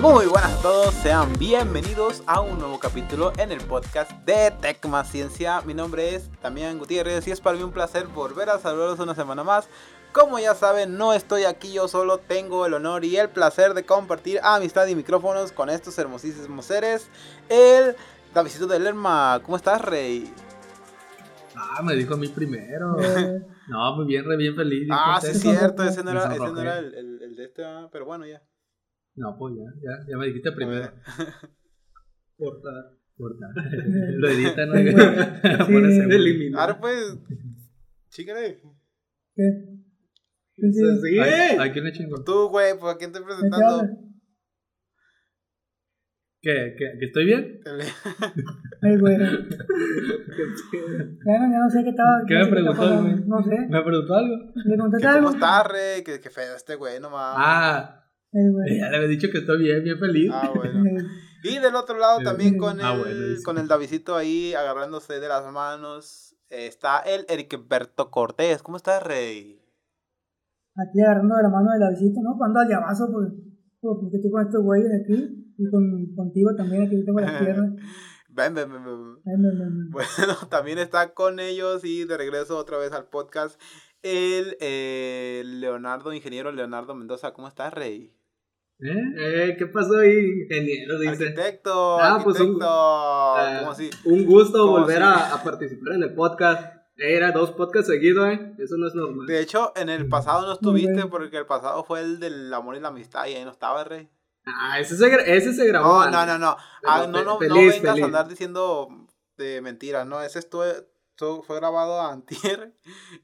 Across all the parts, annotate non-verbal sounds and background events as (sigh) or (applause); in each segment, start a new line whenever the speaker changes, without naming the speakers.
Muy buenas a todos, sean bienvenidos a un nuevo capítulo en el podcast de Tecma Ciencia. Mi nombre es Damián Gutiérrez y es para mí un placer volver a saludarlos una semana más. Como ya saben, no estoy aquí yo solo, tengo el honor y el placer de compartir amistad y micrófonos con estos hermosísimos seres. El Davidito de Lerma, ¿cómo estás, Rey?
Ah, me dijo a mí primero. (laughs) no, muy bien, re bien feliz.
Ah, sí, es cierto, ese no era, ese no era el, el, el, de este, ah, pero bueno, ya.
No, pues ya, ya, ya me dijiste primero. Corta. Corta. (laughs) Lo edita, ¿no?
sí. (laughs) eliminar. Ahora pues, chícale.
¿Qué?
Sí. sí. ¿A, quién le chingo?
Tú, güey, pues a quién estoy presentando.
¿Qué? ¿Qué? ¿Que estoy bien? (laughs)
Ay, güey. bueno, ya no sé qué estaba.
¿Qué me preguntó,
güey? No sé.
¿Me preguntó algo?
¿Le preguntaste algo?
¿Cómo estás, Rey? Que, que feo este güey nomás.
Ah. Ya le había dicho que estoy bien, bien feliz.
Ah, bueno. (laughs) y del otro lado también con el, ah, bueno, con el Davidito ahí agarrándose de las manos está el Ericberto Cortés. ¿Cómo estás, Rey?
Aquí agarrando de la mano del Davidito, ¿no? Cuando al llamazo, pues, porque estoy con estos güeyes aquí. Y con, contigo también, aquí tengo las piernas. (laughs)
Ven, ven, ven, ven. Bueno, (laughs) también está con ellos y de regreso otra vez al podcast el eh, Leonardo, ingeniero Leonardo Mendoza. ¿Cómo estás, Rey?
¿Eh? ¿Eh? ¿Qué pasó ahí, ingeniero? Dice.
Arquitecto, ah, pues un,
uh, así? un gusto volver a, a, participar en el podcast. Era dos podcasts seguidos, ¿eh? Eso no es normal.
De hecho, en el pasado no estuviste porque el pasado fue el del amor y la amistad y ahí no estaba, Rey.
Ah, ese se, ese se grabó.
No, no, no, no. Ah, no, no, feliz, no vengas feliz. a andar diciendo de mentiras, ¿no? Ese estuvo, estuvo, fue grabado a (laughs) Antier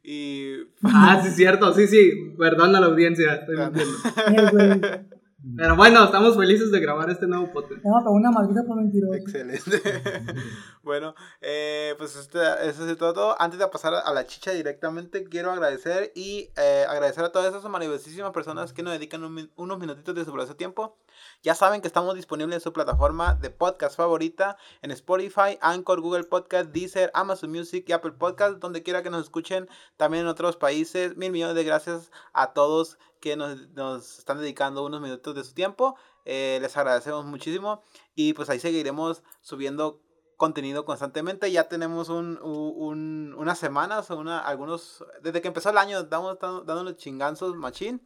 y...
Ah, sí, cierto, sí, sí. Perdón a la audiencia, estoy mintiendo. (laughs) (laughs) Pero bueno, estamos felices de grabar este nuevo podcast.
No, una maldita por mentiroso.
Excelente. (laughs) bueno, eh, pues este, eso es todo. Antes de pasar a la chicha directamente, quiero agradecer y eh, agradecer a todas esas maravillosísimas personas que nos dedican un, unos minutitos de su valioso tiempo. Ya saben que estamos disponibles en su plataforma de podcast favorita, en Spotify, Anchor, Google Podcast, Deezer, Amazon Music y Apple Podcast, donde quiera que nos escuchen, también en otros países. Mil millones de gracias a todos que nos, nos están dedicando unos minutos de su tiempo. Eh, les agradecemos muchísimo y pues ahí seguiremos subiendo contenido constantemente. Ya tenemos un, un, unas semanas, una, algunos, desde que empezó el año, estamos dando los chinganzos machín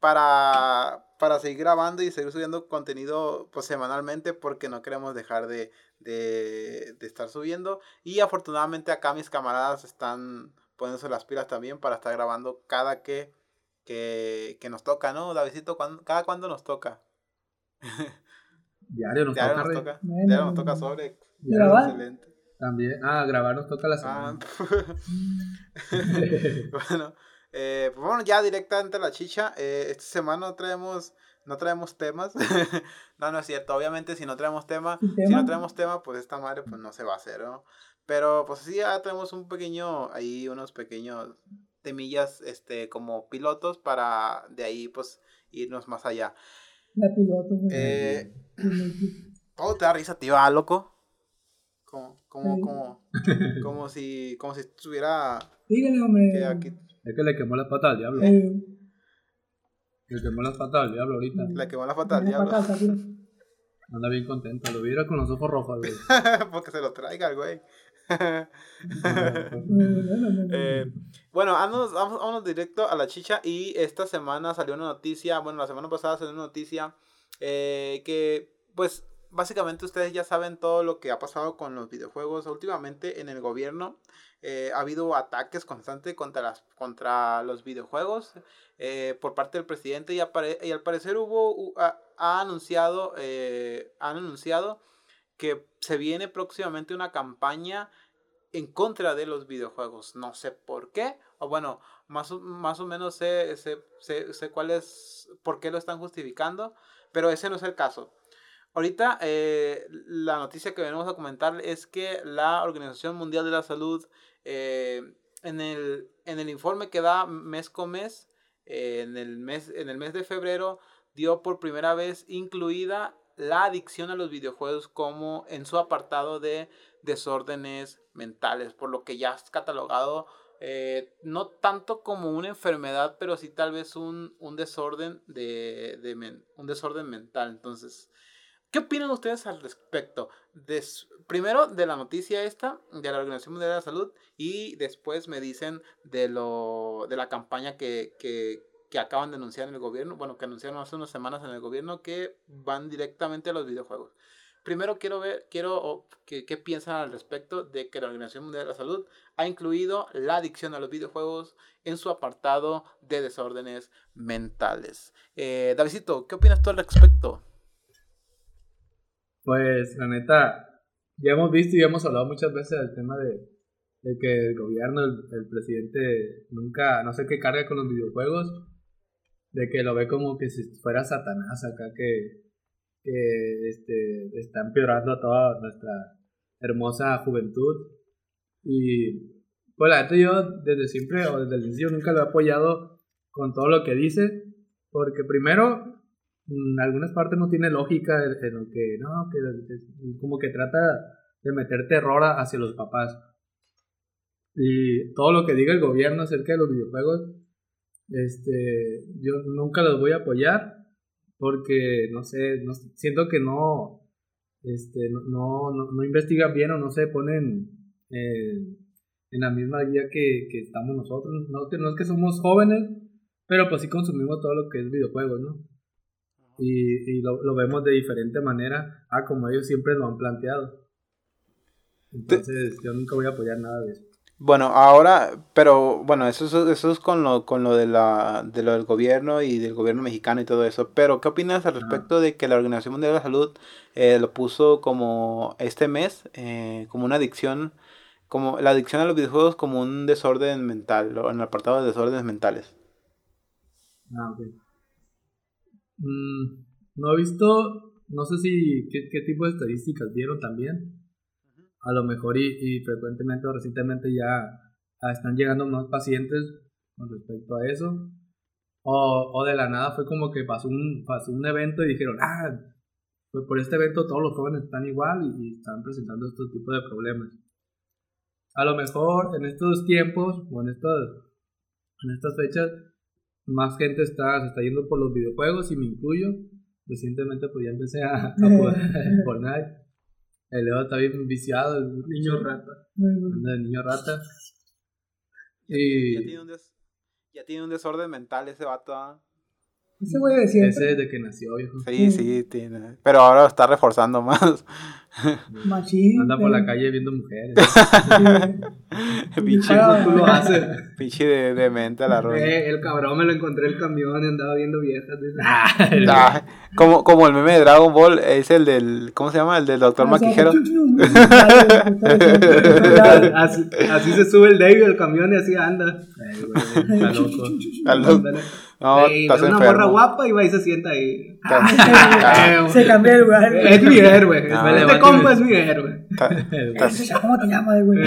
para, para seguir grabando y seguir subiendo contenido pues, semanalmente porque no queremos dejar de, de, de estar subiendo. Y afortunadamente acá mis camaradas están poniéndose las pilas también para estar grabando cada que que, que nos toca, ¿no? Davidito, ¿cada cuándo nos toca?
Diario nos
Diario
toca.
Nos toca. Diario nos toca sobre.
¿Grabar?
Excelente.
También. Ah, grabar nos toca la semana.
Ah, (laughs) (laughs) (laughs) bueno, eh, pues bueno, ya directamente a la chicha. Eh, esta semana no traemos, no traemos temas. (laughs) no, no es cierto. Obviamente, si no traemos tema, si no traemos tema, pues esta madre pues no se va a hacer, ¿no? Pero pues sí, ya tenemos un pequeño, ahí unos pequeños temillas este, como pilotos para de ahí pues irnos más allá.
La piloto.
Eh, ¿Cómo (clears throat) te da risa, tío? ¿Ah, loco? Como, como, como, (laughs) como si, como si estuviera...
Dígale, hombre.
Aquí...
Es que le quemó la pata al diablo. Eh. Le quemó la pata al diablo ahorita.
Le quemó la pata al diablo.
Anda bien contento, lo viera con los ojos rojos, güey. (laughs)
Porque se lo traiga el güey. (laughs) eh, bueno, vamos, vamos, vamos, directo a la chicha y esta semana salió una noticia, bueno, la semana pasada salió una noticia eh, que pues básicamente ustedes ya saben todo lo que ha pasado con los videojuegos últimamente en el gobierno. Eh, ha habido ataques constantes contra, las, contra los videojuegos eh, por parte del presidente y, al parecer hubo, ha, ha anunciado, eh, han anunciado que se viene próximamente una campaña en contra de los videojuegos. No sé por qué, o bueno, más, más o menos sé, sé, sé, sé, por qué lo están justificando, pero ese no es el caso. Ahorita la noticia que venimos a comentar es que la Organización Mundial de la Salud eh, en, el, en el informe que da mes con mes, eh, en, el mes, en el mes de febrero, dio por primera vez incluida la adicción a los videojuegos como en su apartado de desórdenes mentales, por lo que ya es catalogado eh, no tanto como una enfermedad, pero sí tal vez un, un desorden de, un desorden mental. Entonces, ¿qué opinan ustedes al respecto? primero de la noticia esta de la Organización Mundial de la Salud y después me dicen de lo de la campaña que, que, que acaban de anunciar en el gobierno, bueno, que anunciaron hace unas semanas en el gobierno que van directamente a los videojuegos. Primero quiero ver, quiero que, qué piensan al respecto de que la Organización Mundial de la Salud ha incluido la adicción a los videojuegos en su apartado de desórdenes mentales. Eh, Davidito, ¿qué opinas tú al respecto?
Pues la neta, ya hemos visto y hemos hablado muchas veces del tema de, de que el gobierno, el, el, presidente nunca, no sé qué carga con los videojuegos, de que lo ve como que si fuera Satanás acá que este, está empeorando a toda nuestra hermosa juventud. Y pues la verdad yo desde siempre o desde el inicio nunca lo he apoyado con todo lo que dice, porque primero en algunas partes no tiene lógica en, lo que, no, que como que trata de meter terror hacia los papás. Y todo lo que diga el gobierno acerca de los videojuegos, este, yo nunca los voy a apoyar porque no sé, no, siento que no, este, no, no, no, investigan bien o no se ponen en la misma guía que, que estamos nosotros. No, no, es que somos jóvenes, pero pues sí consumimos todo lo que es videojuegos, ¿no? Y, y lo, lo, vemos de diferente manera a como ellos siempre lo han planteado. Entonces yo nunca voy a apoyar nada de eso.
Bueno, ahora, pero bueno, eso, eso, eso es con lo, con lo, de la, de lo del gobierno y del gobierno mexicano y todo eso. Pero, ¿qué opinas al respecto de que la Organización Mundial de la Salud eh, lo puso como este mes, eh, como una adicción, como la adicción a los videojuegos como un desorden mental, en el apartado de desórdenes mentales?
Ah, ok. Mm, no he visto, no sé si qué, tipo de estadísticas dieron también a lo mejor y, frecuentemente o recientemente ya están llegando más pacientes con respecto a eso. O, o, de la nada fue como que pasó un, pasó un evento y dijeron, ah, pues por este evento todos los jóvenes están igual y, están presentando este tipo de problemas. A lo mejor en estos tiempos o en en estas fechas más gente está, se está yendo por los videojuegos y me incluyo. Recientemente pues ya empecé a, (laughs) a jugar (laughs) Fortnite el Leo está bien viciado, el niño rata. El niño rata.
Y... Ya, tiene un ya tiene un desorden mental ese vato.
Ese voy a decir.
Ese desde que nació, viejo.
Sí, sí, tiene. Pero ahora lo está reforzando más.
Machín.
Anda por la calle viendo mujeres. (laughs)
Pinche, tú lo haces. Pinche de, de mente a la rueda.
Eh, el cabrón me lo encontré en el camión y andaba viendo viejas.
Ah, como, como el meme de Dragon Ball, es el del. ¿Cómo se llama? El del Doctor ah, Maquijero. (laughs)
así, así se sube el David al camión y así anda. está loco. Está loco. No, Ey, estás una morra guapa y va y se sienta ahí. (laughs) (laughs)
se cambia de lugar.
Es mi héroe. No, este compa es mi héroe. (laughs)
¿Cómo te llamas, güey?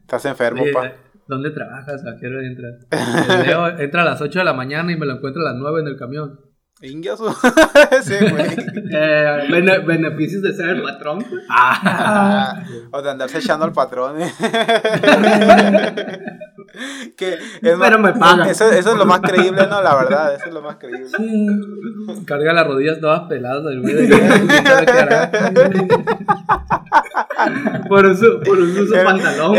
Estás enfermo, pa.
¿Dónde trabajas? ¿A qué hora entras? Leo entra a las 8 de la mañana y me lo encuentro a las 9 en el camión.
Ingaso. (laughs) sí, güey.
Eh, beneficios de ser el patrón.
Ah. o de andarse echando al patrón. Eh. (laughs) que
Pero me paga.
Eso, eso, es lo más creíble, ¿no? La verdad, eso es lo más creíble. Sí.
Carga las rodillas todas peladas del (laughs) por eso, por eso uso pantalón,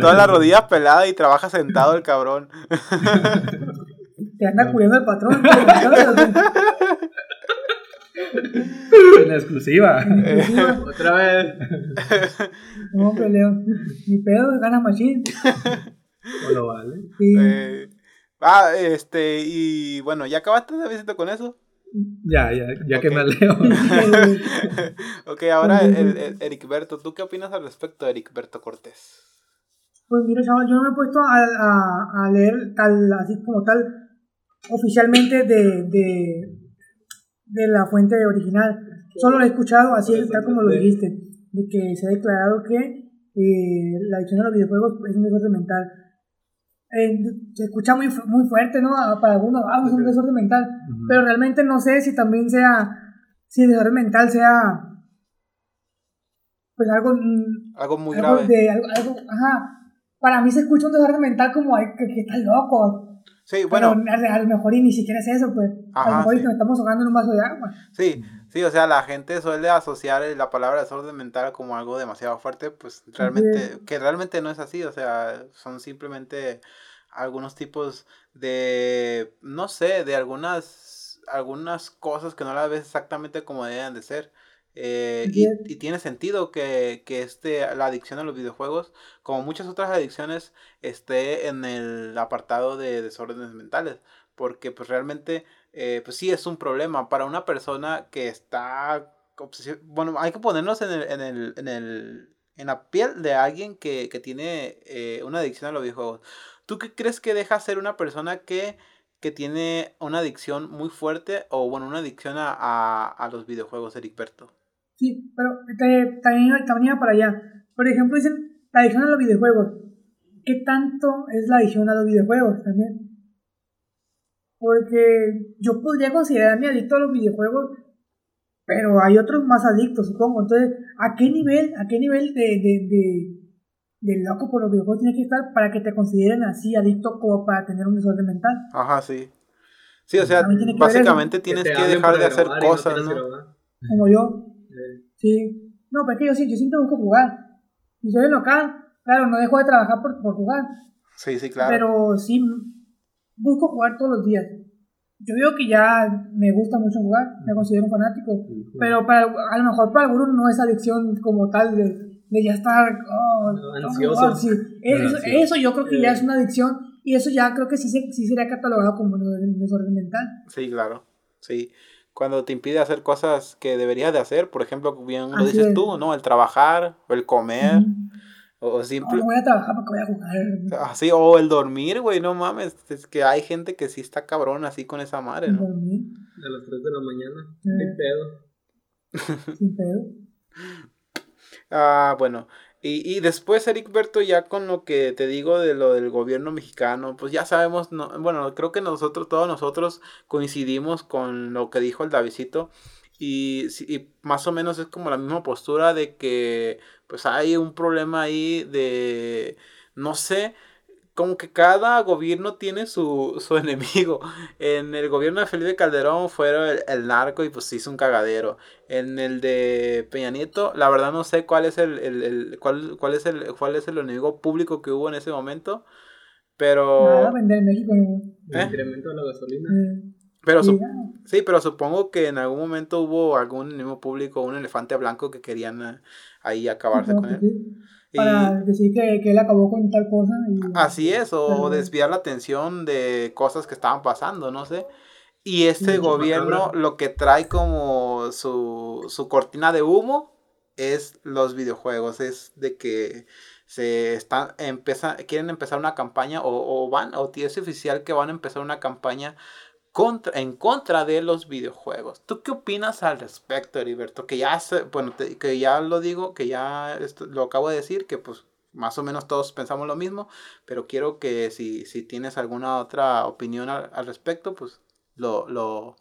Todas las rodillas peladas y trabaja sentado el cabrón.
Te anda cubriendo (laughs) el patrón.
en exclusiva. (laughs) Otra vez.
No, peleo. Mi pedo gana machín.
¿O lo vale?
Sí.
Eh, ah, este, y bueno, ¿ya acabaste de visita con eso?
Ya, ya, ya que me leo. (laughs)
ok, ahora el, el, Eric Berto, ¿tú qué opinas al respecto de Eric Berto Cortés?
Pues mira, chaval, yo no me he puesto a, a, a leer tal, así como tal, oficialmente de, de, de la fuente original. Solo lo he escuchado así, tal como lo dijiste, de que se ha declarado que eh, la adicción a los videojuegos es un desorden mental. Eh, se escucha muy, muy fuerte, ¿no? Para algunos, ah, es un desorden mental, pero realmente no sé si también sea, si el desorden mental sea, pues algo...
Mm, algo muy grave.
algo, ajá, para mí se escucha un desorden mental como ay, que, que está loco.
Sí, bueno.
Pero a, lo mejor y ni siquiera es eso, pues. a lo mejor
sí.
nos estamos ahogando en un vaso de agua.
Sí, sí, o sea, la gente suele asociar la palabra desorden mental como algo demasiado fuerte, pues realmente, que realmente no es así, o sea, son simplemente algunos tipos de, no sé, de algunas, algunas cosas que no las ves exactamente como deben de ser. Eh, y, y, tiene sentido que, que este, la adicción a los videojuegos, como muchas otras adicciones, esté en el apartado de desórdenes mentales. Porque pues realmente, eh, pues sí es un problema para una persona que está... Bueno, hay que ponernos en el, en el, en el, en la piel de alguien que, que tiene eh, una adicción a los videojuegos. ¿Tú qué crees que deja ser una persona que, que tiene una adicción muy fuerte o bueno, una adicción a, a, a los videojuegos, Ericberto?
Sí, pero te, también, también para allá. Por ejemplo, dicen la adicción a los videojuegos. ¿Qué tanto es la adicción a los videojuegos también? Porque yo podría considerarme adicto a los videojuegos, pero hay otros más adictos, supongo. Entonces, ¿a qué nivel, a qué nivel de, de, de, de loco por los videojuegos tienes que estar para que te consideren así adicto como para tener un desorden mental?
Ajá, sí. Sí, o sea, tiene básicamente tienes que, que dejar de hacer cosas, ¿no?
Como yo. Sí. No, pero es que yo, yo siempre busco jugar. Y soy el local. Claro, no dejo de trabajar por, por jugar.
Sí, sí, claro.
Pero sí, busco jugar todos los días. Yo digo que ya me gusta mucho jugar, me considero un fanático, pero para, a lo mejor para algunos no es adicción como tal de, de ya estar oh,
ansioso.
Oh, sí. eso, eso, yo creo que ya es una adicción y eso ya creo que sí, sí sería catalogado como un desorden mental.
Sí, claro, sí cuando te impide hacer cosas que deberías de hacer, por ejemplo, bien lo dices tú, ¿no? El trabajar, o el comer, mm. o simple...
No, voy a trabajar porque voy a jugar.
Así, o el dormir, güey, no mames, es que hay gente que sí está cabrón así con esa madre, ¿no?
¿Dormir?
A las 3 de la mañana, eh.
sin pedo. sin pedo. (laughs)
Ah, bueno, y, y después, Ericberto, ya con lo que te digo de lo del gobierno mexicano, pues ya sabemos, no, bueno, creo que nosotros, todos nosotros coincidimos con lo que dijo el Davidito. Y, y, más o menos es como la misma postura de que pues hay un problema ahí de, no sé, como que cada gobierno tiene su, su (laughs) enemigo. En el gobierno de Felipe Calderón fue el, el, narco y pues hizo un cagadero. En el de Peña Nieto, la verdad no sé cuál es el, el, el cuál, cuál es el cuál es el enemigo público que hubo en ese momento. Pero.
Nada, vender México.
El incremento de la gasolina.
Eh,
Pero sí, sí, pero supongo que en algún momento hubo algún enemigo público, un elefante blanco que querían uh, ahí acabarse
no,
con él.
Sí para y, decir que, que, él acabó con tal cosa. Y,
así es, o pero, desviar la atención de cosas que estaban pasando, no sé. Y este gobierno lo que trae como su, su cortina de humo es los videojuegos, es de que se están empieza, quieren empezar una campaña o, o van, o es oficial que van a empezar una campaña contra, en contra de los videojuegos. ¿Tú qué opinas al respecto, Heriberto? Que ya, se, bueno, que ya lo digo, que ya esto, lo acabo de decir, que pues más o menos todos pensamos lo mismo, pero quiero que si, si tienes alguna otra opinión al, respecto, pues lo, lo,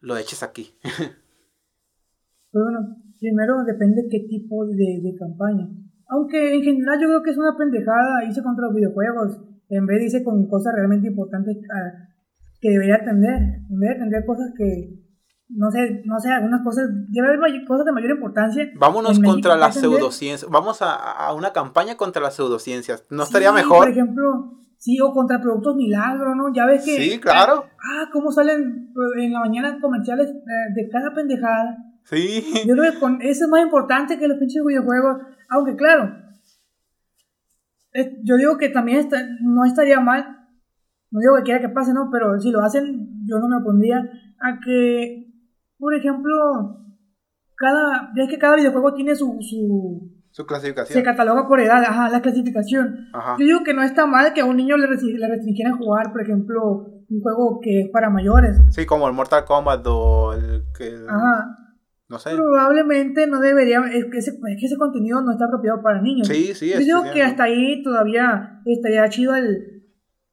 lo eches aquí. (laughs)
bueno, primero depende qué tipo de, campaña. Aunque en general yo creo que es una pendejada irse contra los videojuegos, en vez de irse con cosas realmente importantes que debería atender, en vez de atender cosas que, no sé, no sé, algunas cosas, debe haber cosas de mayor importancia.
Vámonos contra las pseudociencias, vamos a, a, una campaña contra las pseudociencias, ¿no sí, estaría mejor?
Por ejemplo, sí, o contra productos milagro, ¿no? Ya ves que...
Sí, claro.
Ah, cómo salen en la mañana comerciales de cada pendejada.
Sí.
Yo creo que con, eso es más importante que los pinches videojuegos, aunque claro, yo digo que también está, no estaría mal no digo que quiera que pase, no, pero si lo hacen, yo no me opondría a que, por ejemplo, cada, es que cada videojuego tiene su, su,
su clasificación.
Se cataloga por edad, ajá, la clasificación.
Ajá.
Yo digo que no está mal que a un niño le, le restringieran jugar, por ejemplo, un juego que es para mayores.
Sí, como el Mortal Kombat o el que...
Ajá.
No sé.
Probablemente no debería, es que, ese, es que ese contenido no está apropiado para niños.
Sí, sí.
Yo digo que hasta ahí todavía estaría chido el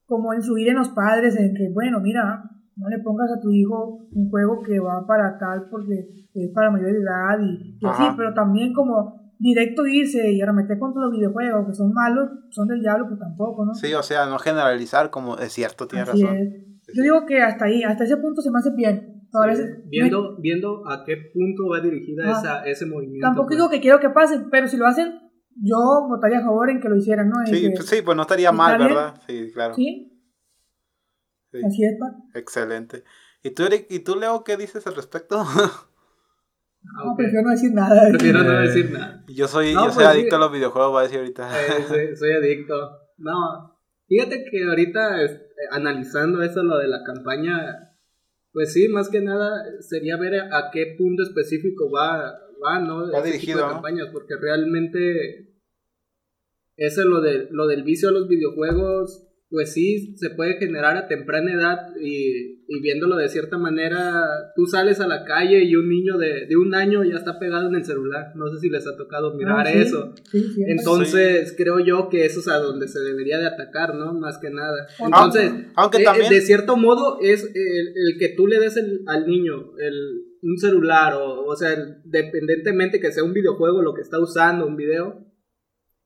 como influir en los padres en que, bueno, mira, no le pongas a tu hijo un juego que va para tal porque es para mayor edad y, y así, pero también como directo irse y arremeter contra los videojuegos que son malos, son del diablo, pues tampoco, ¿no?
Sí, o sea, no generalizar como es cierto, tienes
Así
razón.
es. Yo digo que hasta ahí, hasta ese punto se me hace bien. A veces-
Viendo, viendo a qué punto va dirigida
Ah.
esa, ese movimiento.
Tampoco
pues.
digo que quiero que pase, pero si lo hacen, yo votaría a favor en que lo hicieran, ¿no?
Sí,
que-
pues, sí, pues no estaría
¿Está
mal,
bien?
¿verdad? Sí, claro.
¿Sí?
Sí.
Así es, pa.
Excelente. ¿Y tú, Eric, ¿y tú, Leo, qué dices al respecto? (laughs)
No,
ok.
prefiero no decir nada.
Prefiero no
Eh.
decir nada.
yo soy,
No,
yo soy
pues,
adicto
sí.
a los videojuegos, va a decir ahorita.
Eh, soy, (laughs) soy adicto. No, fíjate que ahorita este, analizando eso, lo de la campaña, pues sí, más que nada sería ver a qué punto específico va, va ¿no?
Va
Ese
dirigido,
tipo de campañas, porque realmente eso lo, de, lo del vicio a los videojuegos, pues sí, se puede generar a temprana edad y, y viéndolo de cierta manera, tú sales a la calle y un niño de, de un año ya está pegado en el celular. No sé si les ha tocado mirar
Ah, sí,
eso.
Sí, sí,
Entonces, creo yo que eso es a donde se debería de atacar, ¿no? Más que nada. Entonces,
aunque
de,
también-
de cierto modo, es el, el que tú le des el- al niño el, un celular, o, o sea, dependientemente que sea un videojuego lo que está usando, un video,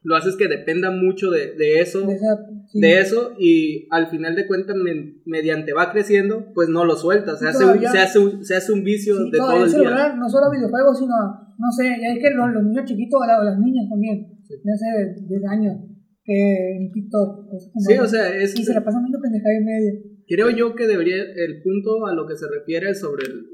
lo haces que dependa mucho de, de eso.
de esa- sí.
De eso, y al final de cuentas, me- mediante va creciendo, pues no lo suelta. Se,
Sí,
hace, un, se, hace, un, se hace un vicio
Sí,
de
todo el
el día.
celular, no solo videojuegos, sino, no sé, ya es que los, los niños chiquitos, o la- o las niñas también, no sé, 10 años, que en TikTok, como
Sí, o sea, es,
y se la pasan viendo pendejada y media.
Creo yo que debería, el punto a lo que se refiere sobre el-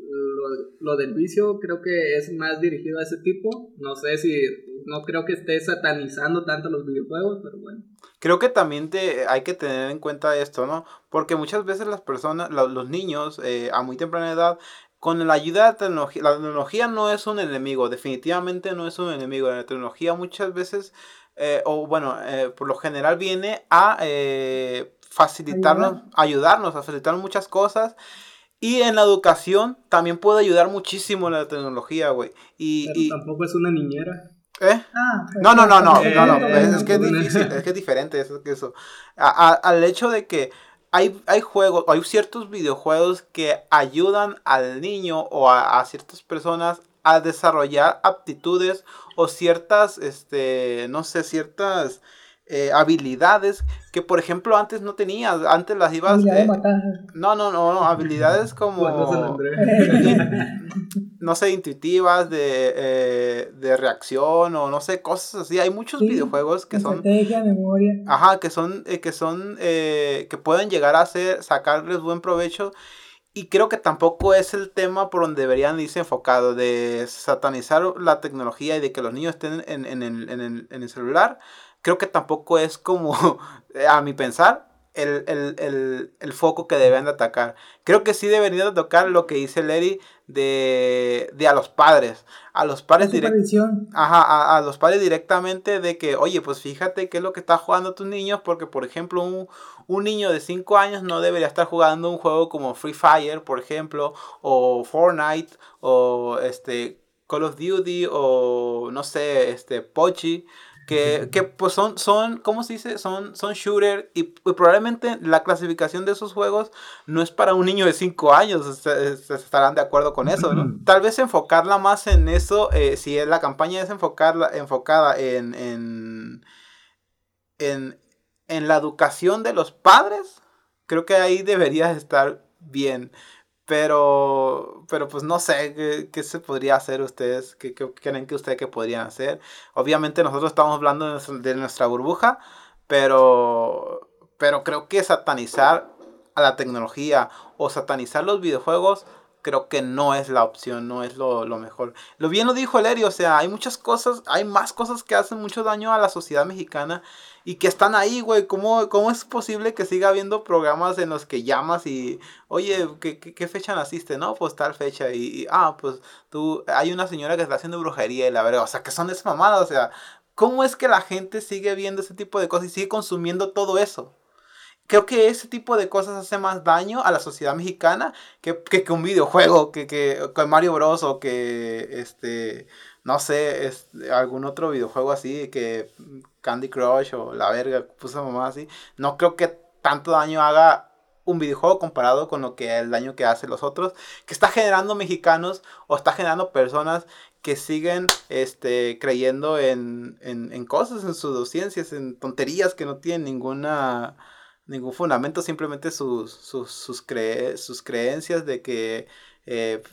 lo, lo del vicio, creo que es más dirigido a ese tipo. No sé si, no creo que esté satanizando tanto los videojuegos, pero bueno.
Creo que también te, hay que tener en cuenta esto, ¿no? Porque muchas veces las personas, lo- los niños, eh, a muy temprana edad, con la ayuda de la tecnología, la tecnología no es un enemigo, definitivamente no es un enemigo. La tecnología muchas veces, eh, o bueno, eh, por lo general viene a eh, facilitarnos, ayudarnos, a facilitar muchas cosas. Y en la educación también puede ayudar muchísimo la tecnología, güey. Y,
Pero
y-
tampoco es una niñera.
¿eh?
Ah,
No, no, no, no, no, no, es que es difícil, es que es diferente eso que eso. A- a- al hecho de que hay, hay juegos, hay ciertos videojuegos que ayudan al niño o a, a ciertas personas a desarrollar aptitudes o ciertas, este, no sé, ciertas eh, habilidades que por ejemplo antes no tenías, antes las ibas... eh, no, no, no, no, habilidades (laughs) como (laughs) no sé, intuitivas de, eh, de reacción o no sé, cosas así. Hay muchos
Sí,
videojuegos que son,
memoria.
ajá, que son, eh, que son, eh, que pueden llegar a ser, sacarles buen provecho. Y creo que tampoco es el tema por donde deberían irse enfocados, de satanizar la tecnología y de que los niños estén en, en el, en el- en el celular. Creo que tampoco es como, (laughs) a mi pensar, el, el, el, el foco que deben de atacar. Creo que sí deberían de tocar lo que dice Larry de, de a los padres. A los padres directamente. A, a los padres directamente de que, oye, pues fíjate qué es lo que está jugando tus niños, porque por ejemplo, un, un niño de 5 años no debería estar jugando un juego como Free Fire, por ejemplo, o Fortnite, o este Call of Duty, o no sé, este Pochi. Que, que pues son, son, ¿cómo se dice? Son, son shooter y, y probablemente la clasificación de esos juegos no es para un niño de 5 años, se, se estarán de acuerdo con eso, ¿no? Tal vez enfocarla más en eso, eh, si la campaña es enfocarla, enfocada en, en, en, en la educación de los padres, creo que ahí debería estar bien. Pero, pero pues no sé qué, qué se podría hacer ustedes, qué, qué creen que ustedes que podrían hacer. Obviamente nosotros estamos hablando de nuestra, de nuestra burbuja, pero, pero creo que satanizar a la tecnología o satanizar los videojuegos creo que no es la opción, no es lo, lo mejor. Lo bien lo dijo Lery, o sea, hay muchas cosas, hay más cosas que hacen mucho daño a la sociedad mexicana y que están ahí, güey. ¿Cómo, ¿Cómo es posible que siga habiendo programas en los que llamas y, oye, ¿qué, qué, fecha naciste? No, pues tal fecha. Y, ah, pues tú, hay una señora que está haciendo brujería y la verdad, o sea, que son de esa mamada, o sea, ¿cómo es que la gente sigue viendo ese tipo de cosas y sigue consumiendo todo eso? Creo que ese tipo de cosas hace más daño a la sociedad mexicana que, que, un videojuego, que, que, que Mario Bros. o que, este, no sé, es, algún otro videojuego así, que Candy Crush o la verga, puso mamá así. No creo que tanto daño haga un videojuego comparado con lo que el daño que hace los otros, que está generando mexicanos o está generando personas que siguen este, creyendo en, en, cosas, en pseudociencias, en tonterías que no tienen ninguna ningún fundamento, simplemente sus, sus, sus, creencias de que eh,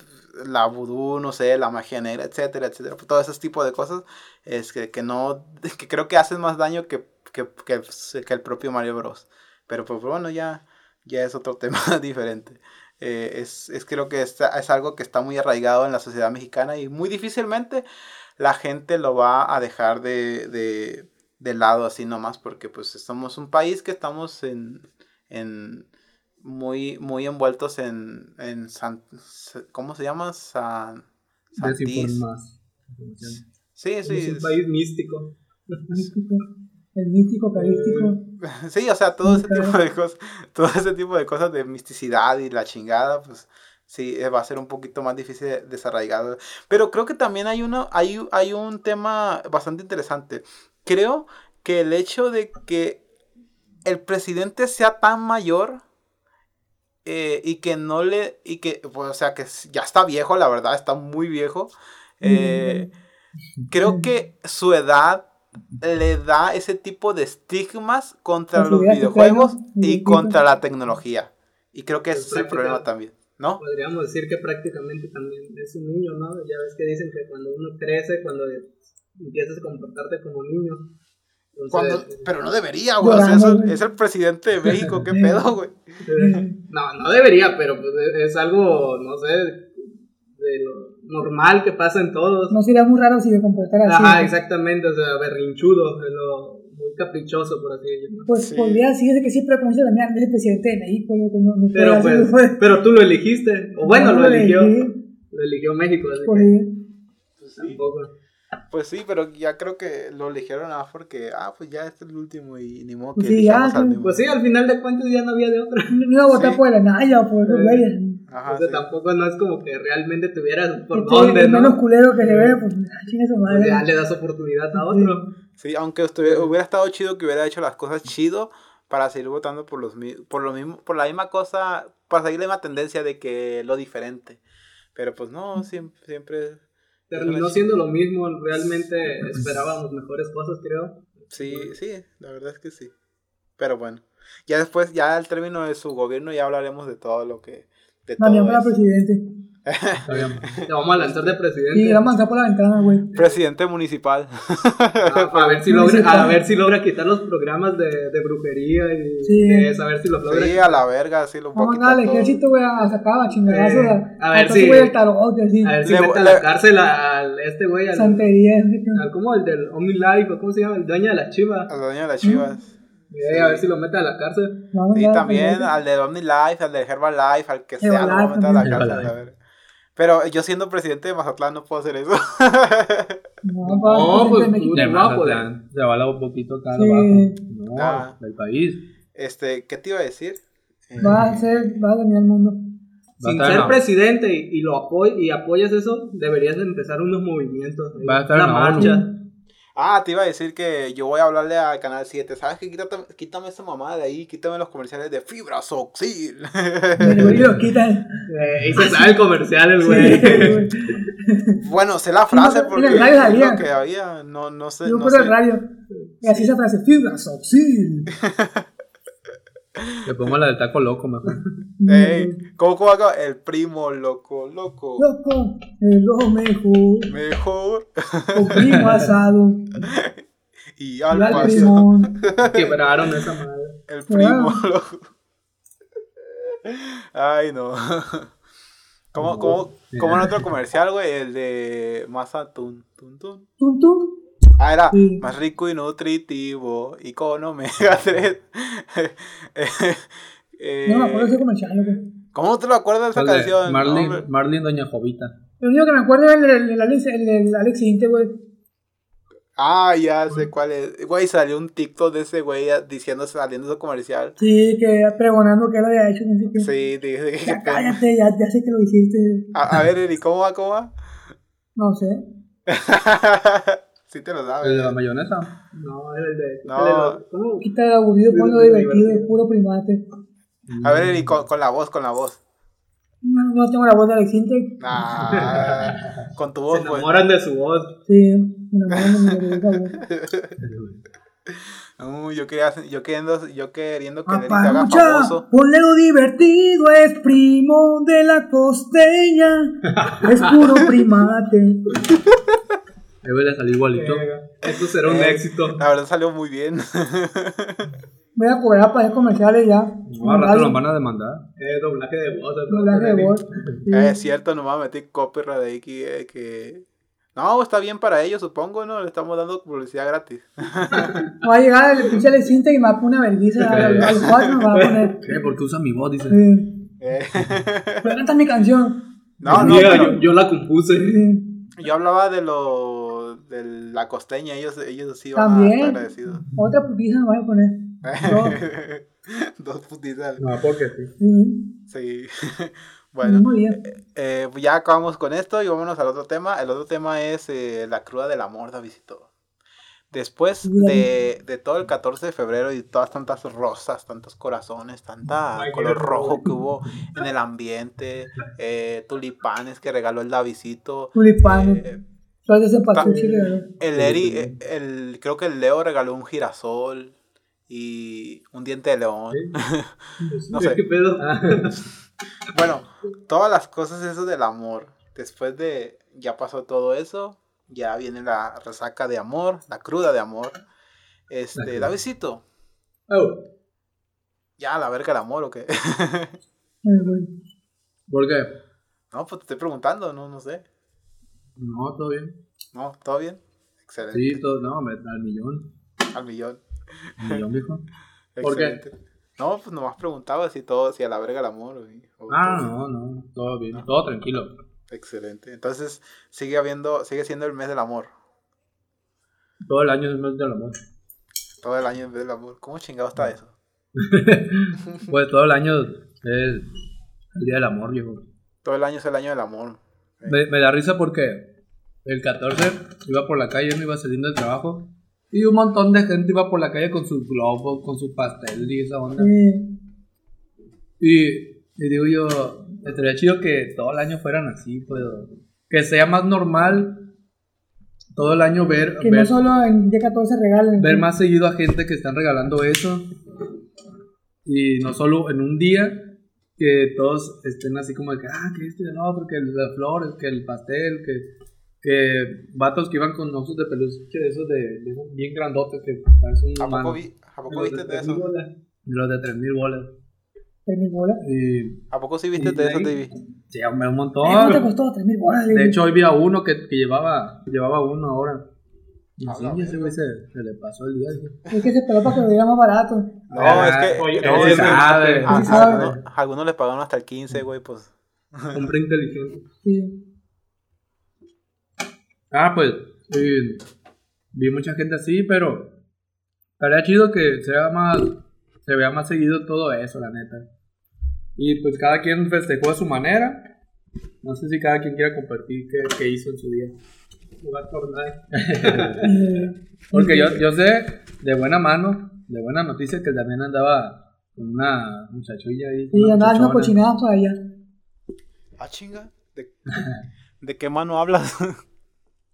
la vudú, no sé, la magia negra, etcétera, etcétera, todo ese tipo de cosas, es que, que no, (laughs) que creo que hacen más daño que, que, que, que el propio Mario Bros. Pero pues bueno, ya, ya es otro (laughs) tema diferente. Eh, es, es, creo que es, es algo que está muy arraigado en la sociedad mexicana y muy difícilmente la gente lo va a dejar de, de, de lado así nomás porque pues somos un país que estamos en, en muy, muy envueltos en, en San, ¿cómo se llama? San,
Sí, sí. Es un país místico.
Místico el místico, carístico.
Sí, o sea, todo ese tipo de cosas, (laughs) todo ese tipo de cosas de misticidad y la chingada, pues sí, eh, va a ser un poquito más difícil de desarraigar. Pero creo que también hay uno, hay, hay un tema bastante interesante. Creo que el hecho de que el presidente sea tan mayor eh, y que no le, y que, pues, o sea, que ya está viejo, la verdad, está muy viejo. Eh, creo (laughs) que su edad le da ese tipo de estigmas contra los videojuegos y contra la tecnología. Y creo que ese es el problema también, ¿no?
Podríamos decir que prácticamente también es un niño, ¿no? Ya ves que dicen que cuando uno crece, cuando empiezas a comportarte como niño.
Cuando, pero no debería, güey. es, el, presidente de México, qué pedo, güey.
No, no debería, pero pues, es algo, no sé, de lo normal que pasa en todos.
No sería muy raro si se comportara así.
Ajá, exactamente, o sea, berrinchudo, lo muy caprichoso, por así decirlo.
Pues sí. podría decirse que siempre también es el presidente de México. Como,
pero, pues, pero tú lo elegiste, o bueno, lo, eligió, lo eligió México. Así
por
que,
pues, sí. Pues sí, pero ya creo que lo eligieron a porque, ah, pues ya este es el último y ni modo que
sí, ya, Pues sí, al final de cuentas ya no había de otra. (laughs)
No iba a votar por la Naya o por los güeyes.
Ajá, o sea, tampoco no es como que realmente tuvieras por dónde,
¿no? menos culero que se ve, pues chingue su madre.
Ya le das oportunidad a otro.
Sí, aunque hubiera estado chido que hubiera hecho las cosas chido para seguir votando por los por lo mismo, por la misma cosa, para seguir la misma tendencia de que lo diferente. Pero pues no, siempre, siempre
terminó siendo lo mismo, realmente esperábamos mejores cosas, creo.
Sí, sí, la verdad es que sí. Pero bueno, ya después, ya al término de su gobierno, ya hablaremos de todo lo que
de todo presidente.
Te vamos a lanzar de presidente.
Y vamos a lanzar por la ventana, güey.
Presidente municipal.
Ah, a, ver si logra, a ver si logra quitar los programas de, de brujería y sí. a ver si los logra.
Sí, a la verga, sí lo
Vamos a al ejército, güey, a sacar a chingadazos.
a, ver si.
el tarot, así.
A ver si mete a la cárcel al este güey. Al,
Santería.
Al, ¿Cómo? El del OmniLife, ¿cómo se llama? El dueño de las chivas.
El dueño de las chivas.
A ver si lo mete a la cárcel.
y también al de OmniLife, al de Herbalife, al que sea, lo va a meter a la cárcel. A ver. Pero yo siendo presidente de Mazatlán no puedo hacer eso. (laughs)
No, no pues
de Mazatlán. Se va un poquito acá sí. abajo. No, ah. del país.
Este, ¿qué te iba a decir?
Va a ser, va a dominar el mundo.
Sin ser presidente y, lo apoy y apoyas eso, deberías empezar unos movimientos.
Va a estar una marcha.
Ah, te iba a decir que yo voy a hablarle al canal 7. ¿Sabes qué? Quítame, quítame esa mamada de ahí. Quítame los comerciales de Fibra Soxil. (laughs)
lo quitan.
Eh, y se sabe el comercial, el güey. (laughs)
bueno, sé la frase porque
en el radio
que había. No, no sé.
Yo
no
puse el radio. Y así esa frase: Fibra Soxil. (laughs)
Le pongo la del taco loco mejor. (laughs)
Ey, ¿cómo, cómo acá? El primo loco, loco.
Loco, el lo mejor.
Mejor.
Con primo asado. (laughs)
y al pasado. (laughs)
Quebraron esa madre.
El primo loco. Ay, no. ¿Cómo, cómo, cómo en otro comercial, güey? El de masa tun, tun, tun.
Tun, tun.
Ah, era más rico y nutritivo y con omega 3. (laughs)
eh, no me acuerdo de ese comercial.
¿Cómo no te lo acuerdas de esa canción?
Marlin, Marlin Doña Jovita.
Lo único que me acuerdo es el, el, el, Alex, el, el Alex Inte, güey.
Ah, ya sé cuál es. Güey, salió un TikTok de ese güey diciendo, saliendo de ese comercial.
Sí, que pregonando que él había hecho. No sé
Sí, dije.
Ya, cállate, ya, ya sé que lo hiciste.
A, a ver, Eri, ¿cómo va? ¿Cómo va?
No sé. (laughs)
Sí te lo sabes.
¿El de la mayonesa?
No, el de...
No.
¿Cómo?
Quita el aburrido, ponlo divertido, es puro primate.
A ver, y con, con la voz, con la voz.
No, no tengo la voz de Alex Intec.
Ah, con tu
Se
voz, pues.
enamoran de su voz.
Sí, me enamoran de mi voz. (laughs)
Uh, yo, quería, yo queriendo, yo queriendo que Nelly se haga
Paparucha,
famoso.
ponle lo divertido, es primo de la costeña, (laughs) es puro primate.
De salir igualito.
Esto será un
Eh,
éxito.
La verdad salió muy bien.
Voy a cobrar para hacer comerciales ya.
No, al rato nos van a demandar.
Eh, doblaje de voz.
Doblaje de voz. Sí.
Eh, es cierto, no me voy a meter copyright de aquí eh, que... No, está bien para ellos, supongo, ¿no? Le estamos dando publicidad gratis. (laughs)
Va a llegar el pinche y me va a poner una vergüenza al (laughs) al cuatro me va a poner.
¿Qué? Porque usa mi voz, dice.
Sí.
Eh,
Pero canta mi canción.
no, no,
Mira,
pero
yo, yo la compuse.
Sí.
yo hablaba de lo... de la costeña, ellos, ellos sí van a estar agradecidos.
Otra putiza me va a poner. (laughs)
Dos putizas.
No, porque sí.
Sí. (laughs)
Bueno,
mismo día.
eh, ya acabamos con esto y vámonos al otro tema. El otro tema es eh, la cruda del amor, Davidito. Después de, de todo el 14 de febrero y todas tantas rosas, tantos corazones, tanta color rojo que hubo en el ambiente, eh, tulipanes que regaló el Davidito,
Tulipanes.
eh,
Entonces se pasó
ta-
el chile, ¿verdad?
el Eri, eh, el, creo que el Leo regaló un girasol y un diente de león. (laughs) No sé.
¿Qué pedo? (laughs)
Bueno, todas las cosas eso del amor. Después de ya pasó todo eso, ya viene la resaca de amor, la cruda de amor. Este. Davidcito,
Oh,
ya la verga el amor o qué? (laughs)
¿Por qué?
no, pues te estoy preguntando, no, no sé.
No, todo bien.
No, ¿todo bien? Excelente.
Sí, todo, no, al millón.
Al millón.
Al millón, dijo. (laughs) ¿Por qué?
No, pues nomás preguntaba si todo, si a la verga el amor. o- o
Ah,
todo.
no, no, todo bien, todo tranquilo.
Excelente. Entonces, sigue habiendo, sigue siendo el mes del amor.
Todo el año es el mes del amor.
Todo el año es el mes del amor. ¿Cómo chingado está eso? (laughs)
Pues todo el año es el día del amor, viejo.
Todo el año es el año del amor.
Me, me da risa porque el 14 iba por la calle, me iba saliendo del trabajo y un montón de gente iba por la calle con sus globos, con su pastel y esa onda.
Sí.
Y, y digo yo, estaría chido que todo el año fueran así, pues. Que sea más normal todo el año ver,
Que
ver,
no solo en día 14 regalen.
ver más seguido a gente que están regalando eso. Y no solo en un día, que todos estén así como de que, ah, que esto y el otro, que las flores, que el pastel, que, que vatos que iban con osos de peluche, esos de, de esos bien grandotes, que parecen un
¿A poco, vi, ¿a poco viste de eso?
Los de 3000 bolas.
Tres mil bolas.
Y,
¿A poco sí viste de eso, TV?
sí, hombre, un
Eh, ¿Cuánto te
montón.
costó? Tres mil bolas.
De hecho, hoy vi a uno que, que llevaba, llevaba uno ahora. Y
A
sí,
la
ese güey se, se le pasó el día. dije.
es que se esperó para que lo diera más barato.
No,
Ah,
es que.
oye,
no, es que-
sabe.
a-
Sí sabe.
algunos, algunos le pagaron hasta el 15, güey, pues.
Hombre inteligente.
Sí.
Ah, pues, eh, vi mucha gente así, pero estaría chido que sea más, se vea más seguido todo eso, la neta. Y pues cada quien festejó a su manera. No sé si cada quien quiera compartir qué, qué hizo en su día.
Jugar Fortnite. (laughs)
Porque yo, yo sé de buena mano, de buena noticia, que también andaba con una muchachulla ahí.
y
una
andaba
muchachona.
cochinadas para allá.
Ah, chinga. ¿De, ¿de qué mano hablas? (laughs)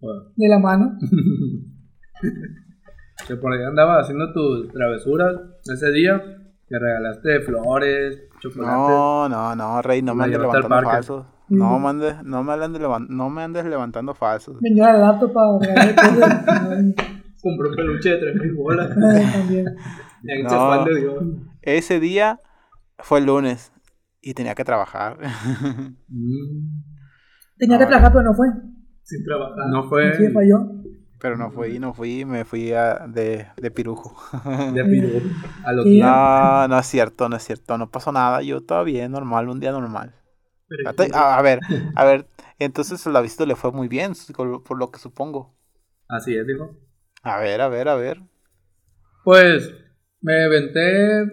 Bueno,
De la mano. (laughs)
que por ahí andaba haciendo tus travesuras ese día, que regalaste flores, chocolates.
No, no, no, Rey, no me andes levantando
parque.
falsos. No me andes, no me andes, no me andes levantando falsos.
Vendió el laptop para. (laughs)
Compró un peluche de 3000 bolas.
También. (laughs)
Ahí
No.
de Dios.
Ese día fue el lunes y tenía que trabajar.
Mm,
Tenía que
Ah.
trabajar, pero no fue.
Sin trabajar.
no fue
Sí, falló.
Pero no fui, no fui, me fui a- de, de pirujo.
de pirú a lo
Sí.
que
No, no es cierto, no es cierto, no pasó nada. Yo todo bien, normal, un día normal.
Pero-
A, ver, a ver, entonces el aviso le fue muy bien, por lo que supongo.
Así es, dijo.
A ver, a ver, a ver.
Pues me aventé,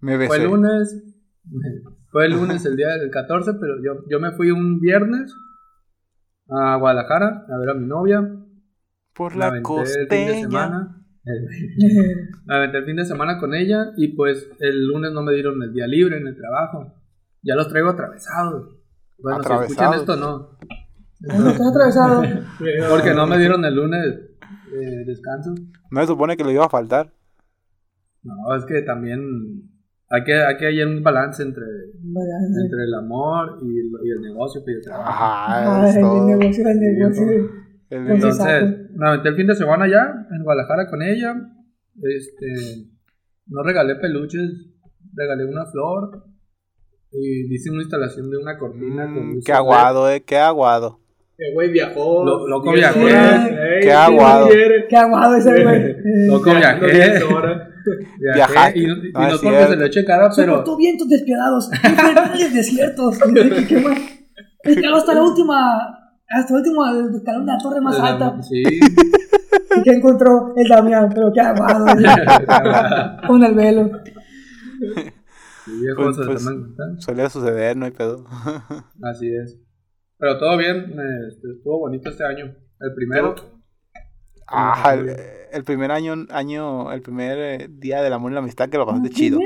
Me
fue
besé.
el lunes, fue el lunes el día del 14, pero yo, yo me fui un viernes a Guadalajara a ver a mi novia.
Por la
aventé el fin de
costeña.
semana. (laughs) Me aventé el fin de semana con ella y pues el lunes no me dieron el día libre en el trabajo. Ya los traigo atravesados. Bueno, si escuchan
Atravesados.
esto, no.
Estás atravesado. (laughs)
Porque no me dieron el lunes eh, descanso.
No se supone que le iba a faltar.
No, es que también hay que, hay que hallar un balance entre,
Balance.
entre el amor y el, y el negocio y el trabajo.
Ajá,
Ay,
es
el
todo.
negocio, el negocio.
El-
Entonces,
me aventé el fin de semana ya en Guadalajara con ella. Este, no regalé peluches, regalé una flor y hice una instalación de una cortina con
Mm,
luces
qué aguado, eh, qué aguado.
El güey viajó.
Lo- loco
10
viajé.
horas, ey,
Qué
¿qué
aguado.
Qué aguado ese güey.
Loco
Viajando
viajé.
10 horas.
Viajé,
Viajaste.
y no, y
No
no
es
porque
cierto.
se le eche cara, pero
Soportó vientos despiadados, infernales (laughs) desiertos. ¿Qué más? Escaló hasta la última, hasta el último escalón de la torre más alta.
Sí. (laughs)
¿Y qué encontró el Damián? Pero qué aguado. (laughs) Con el velo.
Pues-
se
pues-. Suele suceder, no hay pedo.
Así es. Pero todo bien, eh, este, estuvo bonito este año. El primero.
Ah,
muy
el, el primer año, año, el primer eh, día del amor y la amistad que lo pasaste chido.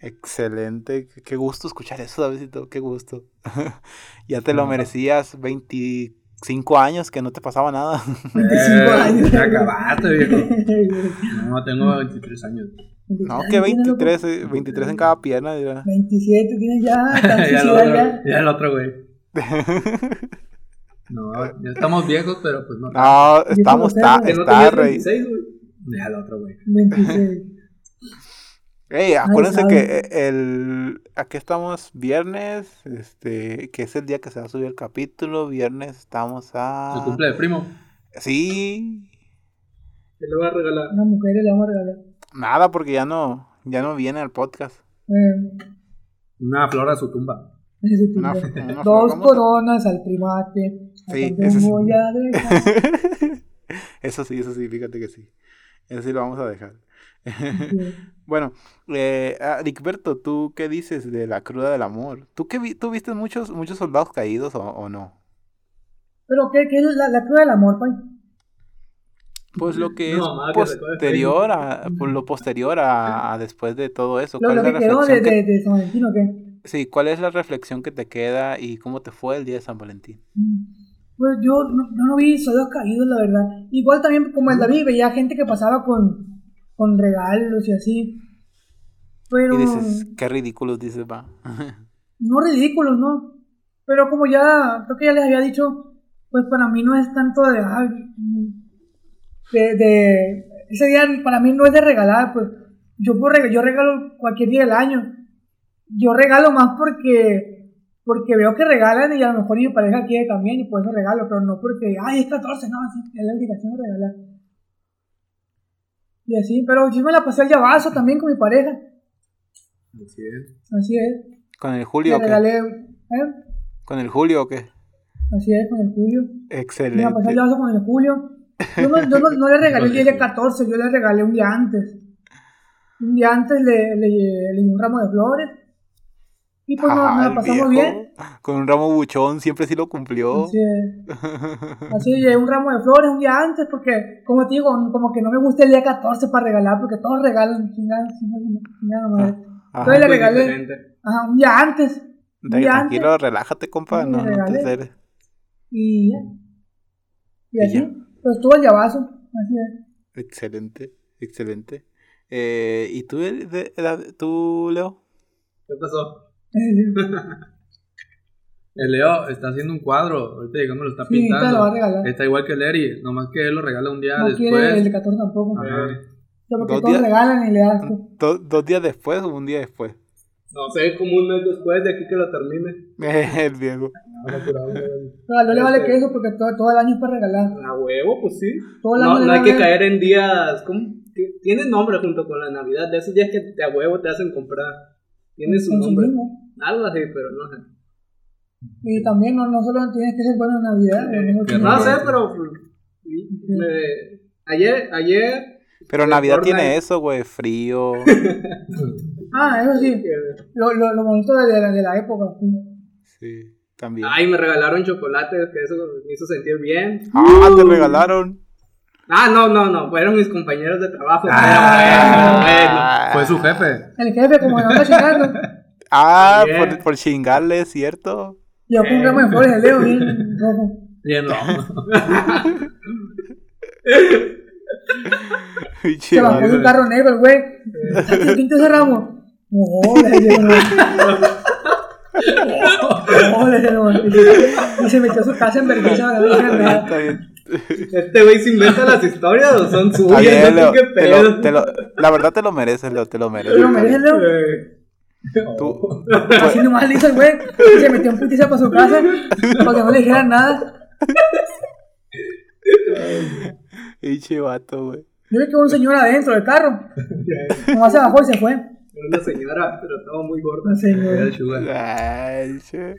Excelente, qué- gusto escuchar eso, Davidito, qué gusto. (laughs) ya te lo
Ajá.
merecías 25 años que no te pasaba nada. (laughs)
25 años.
Te acabaste, viejo. (laughs) No, tengo 23 años.
no, que 23, eh, 23 en cada pierna. dirá.
27 tienes ya,
ya, otro,
ya.
ya el otro, güey. No, ya estamos viejos, pero pues no.
No, estamos, está, está,
tenías
rey.
26, güey.
Ya el otro, güey.
26.
Ey, acuérdense que eh, el aquí estamos viernes, este, que es el día que se va a subir el capítulo, viernes estamos a
El cumple de primo.
Sí,
¿Qué le va a regalar?
Una mujer le vamos a regalar.
nada porque ya no ya no viene al podcast.
Eh,
Una flor a su tumba.
ese tipo.
Una- una flor,
Dos coronas al primate.
Sí, ese sí.
voy a dejar. (laughs)
eso sí, eso sí, fíjate que sí. Eso sí lo vamos a dejar.
Sí. (laughs)
Bueno, eh, ah, Rickberto, ¿tú qué dices de la cruda del amor? ¿Tú qué vi- tú viste muchos muchos soldados caídos o, o no?
Pero, ¿qué, qué es la, la cruda del amor, Pai?
Pues lo que es
que
posterior a pues lo posterior a, a después de todo eso.
Lo,
¿Cuál
lo
es
que
la
quedó de, San Valentín, ¿o qué?
sí, cuál es la reflexión que te queda y cómo te fue el día de San Valentín?
Pues yo no, yo no vi soldados caídos, la verdad. Igual también, como el David, veía gente que pasaba con, con regalos y así. Pero
Y dices, qué ridículos dices, va. (laughs)
no ridículos, ¿no? Pero como ya, creo que ya les había dicho, pues para mí no es tanto de, ay, de, de- ese día para mí no es de regalar, pues yo, puedo yo regalo cualquier día del año. Yo regalo más porque porque veo que regalan y a lo mejor mi pareja quiere también y por eso regalo, pero no porque, ay, es 14, no, sí, es la obligación de regalar. Y así, pero sí me la pasé al llavazo también con mi pareja,
Así es.
así es.
¿Con el Julio o
Le
qué?
regalé, ¿eh?
¿Con el Julio o qué?
Así es, con el Julio. Me la pasé al
Excelente.
llavazo con el Julio. Yo no, yo no, no le regalé el día de 14, yo le regalé un día antes. Un día antes le, le, le di un ramo de flores. Y pues nos, nos pasamos
viejo,
bien.
Con un ramo buchón, siempre sí lo cumplió. (laughs)
Así es. Así un ramo de flores un día antes porque, como te digo, como que no me gusta el día 14 para regalar porque todos regalan chingada, chingada, madre.
Ajá.
Entonces le regalé ajá, un día antes. Un
De-
día
tranquilo,
antes.
relájate, compa.
Sí,
No, no te.
Y ya. Y
Y
así.
ya.
Pues estuvo el llavazo. Así es.
Excelente, excelente. Eh, ¿Y tú, de- de- de- tú, Leo?
¿Qué pasó?
El Leo está haciendo un cuadro. Ahorita digamos lo está
Sí,
pintando.
lo va a regalar.
Está igual que el Eri. Nomás que él lo regala un día
No
después.
quiere el de 14 tampoco.
Ajá.
Pero porque
Dos
todos
días.
regalan y le das.
Do- ¿Dos días después o un día después?
No sé, como un mes después de aquí que lo termine. (laughs)
el viejo.
Pero a no le vale que eso porque todo, todo el año es para regalar.
A huevo, pues sí.
Todo el
No,
año
no hay que caer en días. ¿cómo? Tiene nombre junto con la Navidad. De esos días que te a huevo te hacen comprar. Tiene su nombre.
Consumismo.
Algo así, pero no sé.
Y también no, no solo tienes que ser bueno en Navidad.
Eh,
no
sé, pero. pues, me- ayer, ayer.
Pero Navidad
Fortnite.
tiene eso, güey, frío. (laughs)
Ah, eso sí. Lo, lo, lo bonito de, de la, de la época. sí.
Sí, también.
Ay, me regalaron chocolate, que eso me hizo sentir bien.
Ah, te regalaron.
Ah, no, no, no, fueron mis compañeros de trabajo.
Ah, Fue su jefe.
El jefe, como no. (laughs)
Ah, por, por chingarle, ¿cierto?
Yo con un ramo de flores de Leo, bien (laughs) rojo.
Bien, no. (laughs)
Pinche
Se bajó de un carro negro, el güey. ¿Quién quinto ese ramo? No, le dije, no. Le dije. Y se metió a su casa en vergüenza. (laughs)
Está bien.
¿Este güey se inventa las historias o son suyas?
bien,
No
Leo.
sé qué
te lo-
pedo.
te lo- la verdad te lo mereces, Leo, te lo mereces.
¿Te lo mereces, Leo?
Tú,
Así nomás le hizo el güey. Y se metió en putiza para su casa. Para que no le dijeran nada. (laughs)
pinche vato, güey.
Yo vi que hubo un señor adentro del carro. Nomás se bajó y se fue.
Era una señora, pero estaba muy gorda.
Ay, che.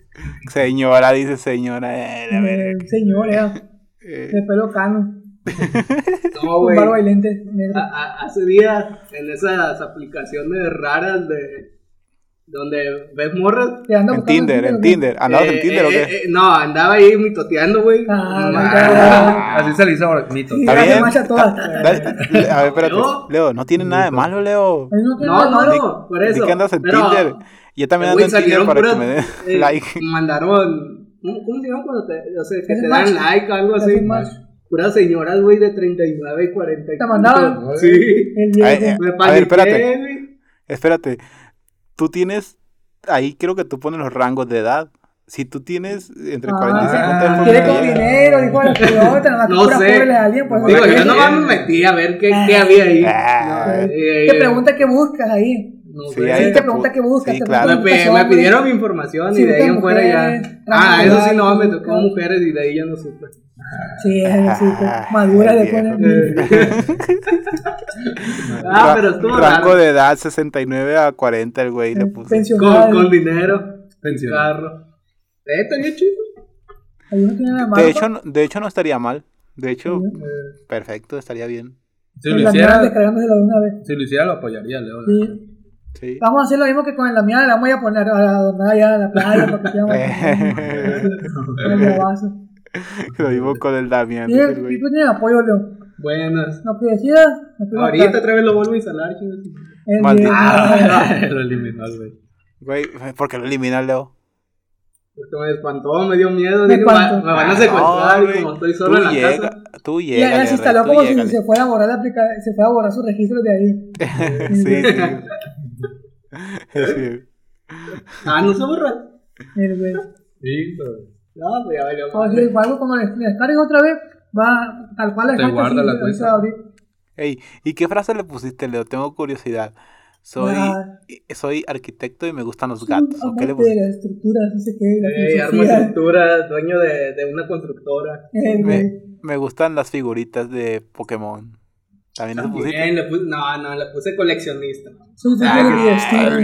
Señora, dice señora. eh, la verga.
Eh, Señor, era.
Eh,
De pelo cano. (laughs)
No, güey.
barba y lentes negros.
A- a- Hace días, en esas aplicaciones raras de. Donde ves morras.
En Tinder, en
¿no?
Tinder. ¿Andabas
eh,
en Tinder o
eh,
qué?
eh, no, andaba ahí mitoteando, güey.
Ah,
Ah,
Así se le hizo (laughs)
A ver, espérate. Leo, no tiene nada de malo, Leo.
No tiene
No, por eso.
que andas en Tinder. Yo también ando en Tinder para que me den (laughs) like.
Mandaron. ¿Cómo se llama cuando te, o sea, que te dan like o algo así? Puras señoras, güey, de 39 y 40. y
¿Te mandaban?
Sí.
A ver, espérate. Espérate. Tú tienes. Ahí creo que tú pones los rangos de edad. Si tú tienes entre
Ah,
40 y 50 es
Quiere con dinero, dijo a la pelota, no la
No
pura
sé.
pobre de alguien. Pues,
Digo,
no
yo nomás me metí a ver qué, qué había ahí.
Ah.
No, eh,
Te pregunta qué buscas ahí.
no
Sí, ahí
Sí,
te
te pregunta qué buscas.
sí,
te
claro.
Me,
qué
me
son,
pidieron mi información
Sí,
y de ahí en fuera ya. Ah, eso sí, no, me tocó mujeres y de ahí ya no supe.
Sí, es así, (laughs)
Ah,
madura después.
viejo. (laughs)
Ah, pero estuvo
Rango
raro.
de edad 69 a 40 el güey le puso.
Pensionado.
Con, con dinero,
Pensión.
carro. Eh, estaría chido.
De.
De hecho, no- de hecho no estaría mal. De hecho,
Sí.
perfecto, estaría bien.
Si
Pues
lo
la
hiciera,
de una vez.
si lo hiciera, lo apoyaría, Leo. la
Sí.
Sí.
Vamos a hacer lo mismo que con la mía, la vamos a poner a adornar allá en la playa para que (laughs) tengamos. (laughs)
Lo mismo con el Damián.
Sí,
el güey.
tú tienes apoyo, Leo.
Buenas.
Lo que puedo
Ahorita otra vez lo vuelvo a instalar, chingas.
El
Maldito.
viejo. (laughs)
lo eliminó el güey.
Güey, ¿por qué lo elimina Leo?
Esto me espantó, me dio miedo.
Me
va- me van a secuestrar
No,
y como estoy solo
tú
en la
llega,
casa.
Tú
Y
llegas.
ella se instaló como si se fuera a borrar la aplicación, se fuera a borrar sus registros de ahí. (laughs)
sí, sí. sí.
Ah, no se borra.
El güey.
Sí, pero
No, ya valió.
O sea, algo como le, descargues otra vez, va tal cual
Te guarda
así,
la cuenta.
Ey, ¿y qué frase le pusiste, Leo? Tengo curiosidad. Soy,
Ah.
soy arquitecto y me gustan los gatos. ¿o qué le
de
pusiste?
estructuras, no sé qué, la
Ey, arma
filosofía.
estructura, dueño de, de una constructora.
Güey.
Me, me gustan las figuritas de Pokémon. ¿También pusiste?
También le puse, no, no, le puse coleccionista.
Ah.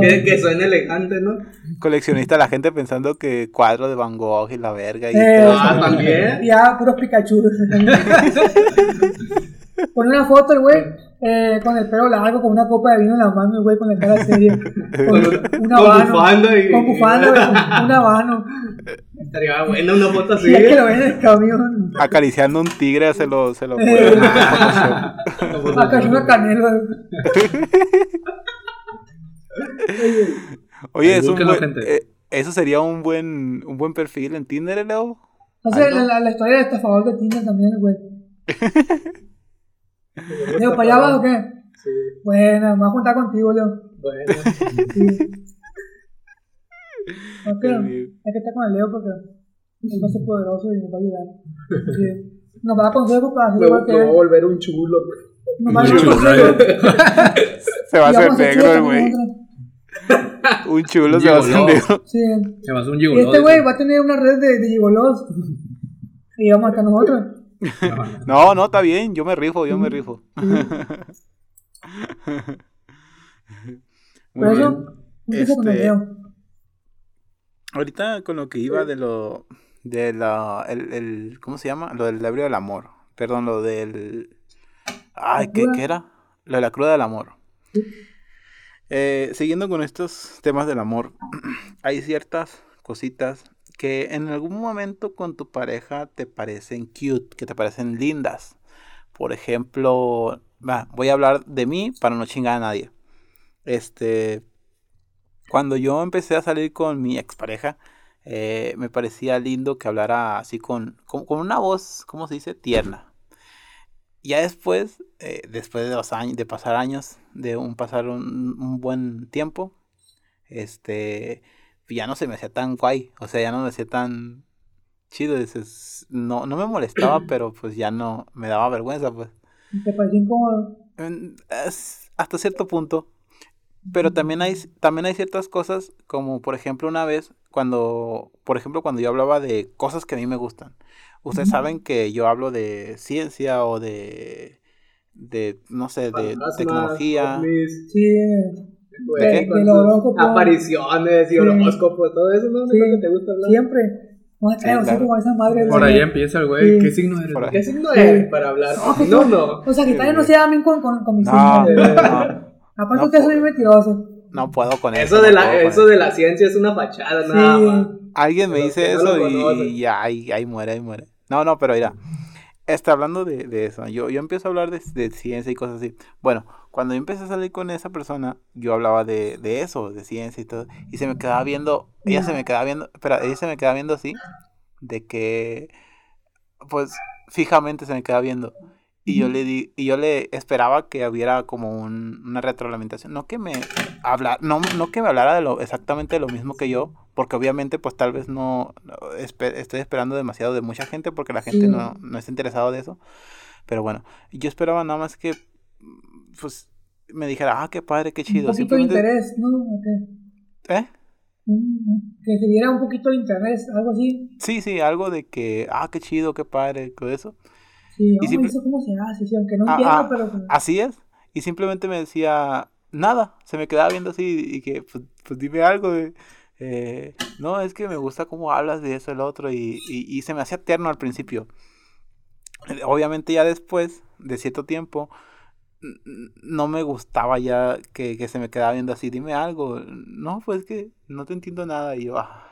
Que, que suena elegante, ¿no?
Coleccionista, la gente pensando que cuadro de Van Gogh y la verga. Y
Eh,
todo
Ah, también.
Ya, puros Pikachu. (laughs) Pone una foto el güey eh, con el pelo largo, con una copa de vino en la mano, el güey con la cara seria. (laughs) Con un
Con
habano.
bufanda y-
Con un habano.
Estaría buena una foto así.
Es que lo ven en el camión.
Acariciando un tigre se lo, se lo
Eh. Acá es una canela.
Oye, es un buen- eh, eso sería un buen, un buen perfil en Tinder, Leo.
Entonces,
Algo.
la, la, la historia de estafador de Tinder también, güey. (laughs) Leo, ¿para allá vas o qué?
Sí,
Bueno, me voy a juntar contigo, Leo.
bueno.
Sí. Ok, hay que estar con el Leo porque él va a ser poderoso y nos va a ayudar. Sí. Nos va a dar consejos para hacer
Me,
igual que
voy a volver un chulo.
Nos va a dar
Chulo,
consejos.
Se va a
Y
hacer negro el güey. Un chulo se va a hacer negro.
Sí.
Se va a hacer un
Y
gigoló.
este güey va a tener una red de, de gigolos. Y vamos a estar nosotros. (laughs)
No, no, está bien. Yo me rifo, yo me rifo. (laughs) Muy bien. Este. Ahorita con lo que iba de lo. De la. El, el- ¿Cómo se llama? Lo del ebrio del amor. Perdón, lo del. Ay,
¿La
¿qué,
cruda?
qué era? Lo de la cruda del amor. Eh, siguiendo con estos temas del amor, (clears throat) hay ciertas cositas que en algún momento con tu pareja te parecen cute, que te parecen lindas. por ejemplo, voy a hablar de mí para no chingar a nadie. Este, cuando yo empecé a salir con mi expareja, eh, me parecía lindo que hablara así con, con, una voz, ¿cómo se dice? Tierna. Ya después, eh, después de, años, de pasar años, de un pasar un, un buen tiempo, este, ya no se me hacía tan guay, o sea, ya no me hacía tan chido, dices, no, no me molestaba, (clears throat) pero pues ya no, me daba vergüenza, pues.
¿Te pareció incómodo?
Es- hasta cierto punto. Pero también hay, también hay ciertas cosas, como por ejemplo una vez, cuando, por ejemplo, cuando yo hablaba de cosas que a mí me gustan. Ustedes saben que yo hablo de ciencia o de, de no sé, de
Fantasmas,
tecnología.
ovnis,
Sí,
güey,
¿De
Del horóscopo.
Apariciones y
Sí.
horóscopos, todo eso, ¿no?
Sí.
Es lo que te gusta hablar.
siempre. No
Sí,
traigo así
claro.
como esa madre.
Por ahí empieza el güey.
Sí.
¿Qué signo eres?
¿Qué signo
Sí.
es para hablar? No, no.
O sea, que todavía no se bien con, con, con mis
No,
signos.
no, (laughs)
Aparte,
puedo.
bien mentirosos.
no puedo con eso.
Eso de la, eso de la ciencia es una fachada, nada más.
Alguien me
Pero
dice eso y, ya ahí, ahí muere, ahí muere. No, no, pero mira, está hablando de, de eso. Yo, yo empiezo a hablar de, de ciencia y cosas así. Bueno, cuando yo empecé a salir con esa persona, yo hablaba de, de eso, de ciencia y todo. Y se me quedaba viendo, ella se me quedaba viendo, espera, ella se me quedaba viendo así, de que, pues, fijamente se me quedaba viendo. Y yo le di, y yo le esperaba que hubiera como un- una retroalimentación. No que me habla, no, no que me hablara de lo exactamente de lo mismo que yo, porque obviamente pues tal vez no, estoy esperando demasiado de mucha gente porque la gente
Sí.
no, no está interesado de eso. Pero bueno, yo esperaba nada más que pues me dijera, ah, qué padre, qué
Un
chido.
poquito de interés, ¿no? ¿O qué?
¿eh?
Mm, Que se viera un poquito de interés, algo así.
Sí, sí, algo de que, ah, qué chido, qué padre, todo eso.
Sí,
Y
oh,
simple-
¿eso cómo se hace? Sí, aunque no
Ah,
entiendo,
ah,
pero... pues,
Así es. Y simplemente me decía, nada, se me quedaba viendo así y que, pues, pues dime algo. de, eh, no, es que me gusta cómo hablas de eso, el otro, y, y, y se me hacía tierno al principio. Eh, Obviamente ya después, de cierto tiempo, no me gustaba ya que, que se me quedaba viendo así, dime algo. No, pues que no te entiendo nada. Y yo, ah,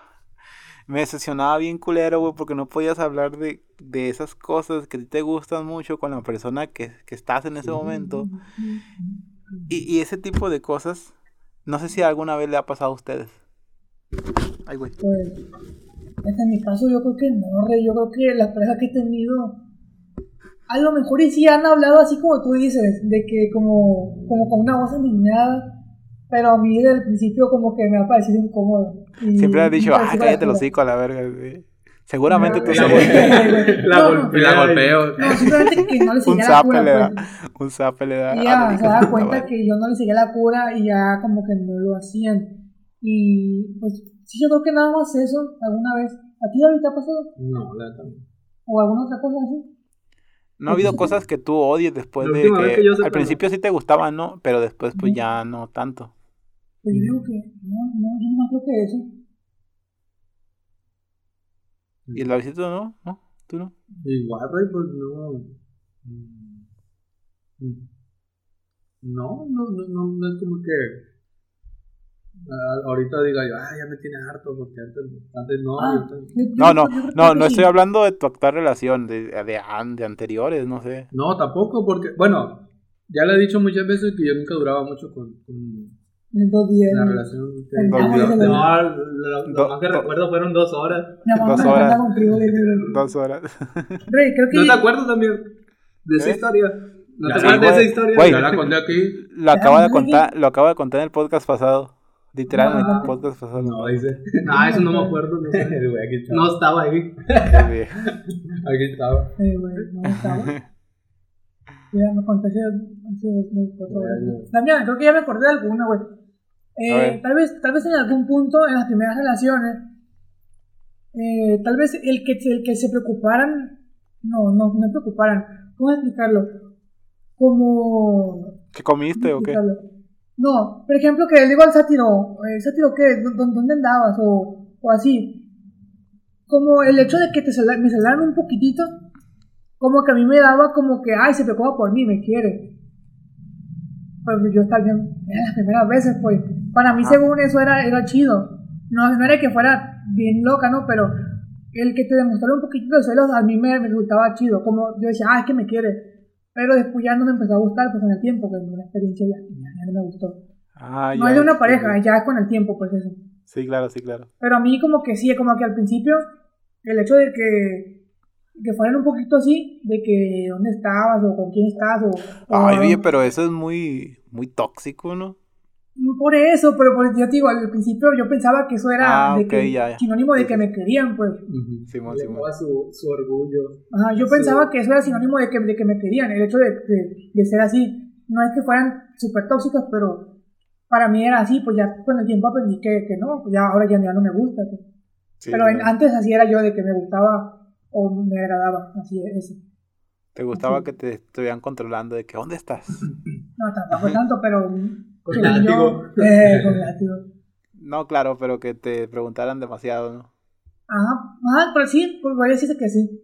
me decepcionaba bien culero, güey, porque no podías hablar de, de esas cosas que te gustan mucho con la persona que, que estás en ese momento. Y, y ese tipo de cosas, no sé si alguna vez le ha pasado a ustedes. Ay, güey.
Pues, este, en mi caso yo creo que no, re, yo creo que las parejas que he tenido, a lo mejor y sí han hablado así como tú dices, de que como, como con una voz aniñada, pero a mí desde el principio como que me ha parecido incómodo. Y-
Siempre has dicho, ah, cállate los hocico a la verga, güey. Seguramente tú
La. La
No, no.
la golpeo.
No, simplemente que no le (laughs)
Un
seguía la cura,
le da.
pues.
Un zape le da.
Y ya se da cuenta que yo no le seguía la cura y ya como que no lo hacían. Y pues sí, yo creo que nada más eso alguna vez. ¿A ti David te ha pasado?
No, la no.
¿O alguna otra cosa así?
No ha habido cosas que tú odies después de que,
que yo sepa,
al principio sí te gustaban, ¿no? Pero después pues ya no tanto.
Pues yo digo que no, no, yo no creo que eso.
¿Y el Davidito no? ¿No? ¿Tú no?
Igual, pues no. Mm, mm. No, no, no, no, no es como que. Ah, ahorita diga yo, ah, ya me tiene harto, porque antes, antes no.
Ah,
No, no, no, no estoy hablando de tu actual relación, de, de, an- de anteriores, no sé.
No, tampoco, porque, bueno, ya le he dicho muchas veces que yo nunca duraba mucho con, con
En dos días.
la relación. que-
No, lo, lo más que
do-
recuerdo fueron dos horas.
Dos horas. Dos horas.
Rey, creo que.
¿No te acuerdas también de esa
¿Eh?
historia? ¿No te acuerdas de esa historia?
La conté aquí.
Lo acabo de contar, lo acabo de contar en el podcast pasado. Literal, en
Ah.
el podcast pasado.
No, dice.
No, (laughs) eso no me acuerdo. No, (laughs)
El güey, aquí estaba.
no estaba ahí. (laughs)
Aquí estaba.
Eh, güey, no estaba. Ya me conté hace, dos, cuatro horas. Mía, creo que ya me acordé de alguna, güey. Eh, tal vez, tal vez en algún punto en las primeras relaciones, eh, tal vez el que, el que se preocuparan, no, no, no preocuparan, ¿cómo explicarlo? Como...
¿Qué comiste o qué?
No, por ejemplo, que le digo al sátiro, eh, sátiro, ¿qué? ¿Dó- dó- ¿Dónde andabas? O, o así. Como el hecho de que te sal- me salaran un poquitito, como que a mí me daba como que, ay, se preocupa por mí, me quiere. Pues yo también, eran las primeras veces, pues. Para mí,
Ah.
según eso, era, era chido. No, no era que fuera bien loca, ¿no? Pero el que te demostrara un poquitito de celos, a mí me, me resultaba chido. Como yo decía, ah, es que me quiere. Pero después ya no me empezó a gustar, pues con el tiempo, pues una experiencia ya, ya, no me gustó.
Ah,
No
ya,
es de una pareja, ya es con el tiempo, pues eso.
Sí, claro, sí, claro.
Pero a mí como que sí, como que al principio, el hecho de que, que fueran un poquito así, de que dónde estabas o con quién estás o... o-
Ay, oye, pero eso es muy, muy tóxico, ¿no?
Por eso, pero por, yo te digo, al principio yo pensaba que eso era
Ah,
de
ok,
que,
ya, ya.
sinónimo de que me querían, pues.
Ujú.
Simón,
Le
Simón.
su, su orgullo.
Ajá, yo
Sí.
pensaba que eso era sinónimo de que, de que me querían, el hecho de, de, de ser así. No es que fueran súper tóxicos, pero para mí era así, pues ya con el tiempo aprendí que, que no, ya ahora ya, ya no me gusta. pues.
Sí,
pero en- antes así era yo de que me gustaba o me agradaba, así es eso.
¿Te gustaba que te estuvieran controlando de que dónde estás?
No, tampoco tanto, pero...
Con látigo.
eh, con látigo.
No, claro, pero que te preguntaran demasiado, ¿no?
Ajá, ajá, pero sí, pues voy a decirte que sí.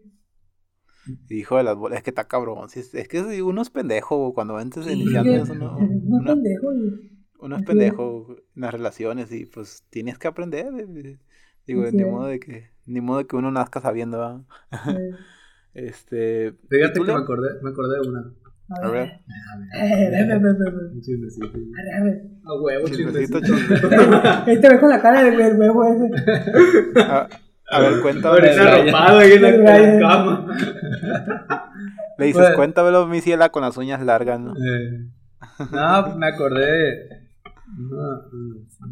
Hijo de las bolas, es que está cabrón. sí, es, es que uno es pendejo cuando antes de
Sí,
iniciando
que-
eso, ¿no?
no (laughs)
Uno,
pendejo y...
uno es pendejo en las relaciones y pues tienes que aprender. eh, Digo,
Así
ni
es.
modo de que, ni modo de que uno nazca sabiendo,
eh, (laughs)
Este. ¿y
Fíjate que me acordé, me acordé de una.
A
A
ver. Eh. A ver, a ver.
A huevo,
Chismecito. (laughs)
Este ve con la cara del huevo ese.
A, a ver, cuéntame.
Arropado ahí en la, en la
Raya.
cama.
le dices,
Bueno.
cuéntamelo, mi ciela, con las uñas largas, ¿no?
Eh, No, pues me acordé.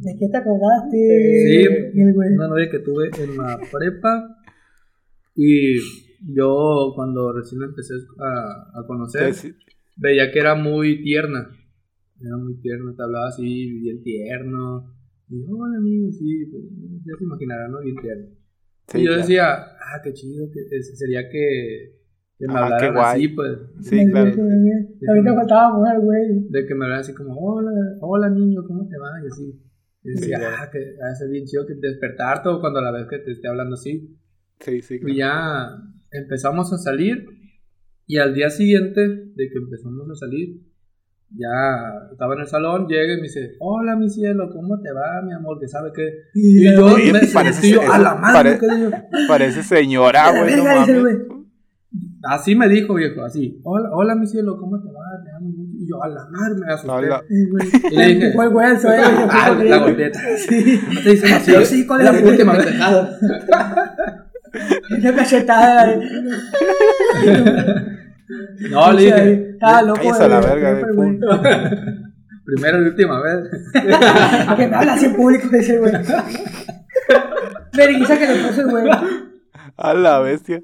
¿De qué te acordaste?
Sí. Una novia que tuve en la prepa. Y yo, cuando recién empecé a, a conocer,
Sí, sí.
Veía que era muy tierna. Era muy tierna, te hablaba así, bien tierno. Y yo, hola amigo, sí, pues, ya se imaginarán, ¿no? Bien tierno.
Sí,
y yo
claro.
decía, ah, qué chido, que es- sería que, que me
Ah, qué
hablaran
guay.
así, pues.
Sí, claro.
También te faltaba mujer, güey.
De que me hablaran así como, hola, hola niño, ¿cómo te va? Y así. Y
Sí,
decía,
claro.
ah, que va a ser bien chido que despertarte o cuando la vez que te esté hablando así.
Sí, sí,
Y
claro.
ya empezamos a salir. Y al día siguiente de que empezamos a salir, ya estaba en el salón, llega y me dice, hola mi cielo, ¿cómo te va, mi amor? Que sabe que... Y yo me
parece-
yo, a la madre.
Parece señora, güey, no.
Así me dijo, viejo, así. Hola, hola mi cielo, ¿cómo te va? Te amo mucho. Y yo, a la madre, me asusté. Y le dije,
Fue el suelo.
ah, la golpeta. (laughs)
Sí.
No te dicen así,
Pero sí, ¿cuál
la
es?
última (laughs) vez.
Una cachetada. (laughs) (laughs)
No, le dije,
Estaba loco.
Cállese a la verga,
el
pum.
primera y última vez. (laughs)
Que me habla así en público, dice el güey. Vergüenza que le puso el güey.
A la bestia.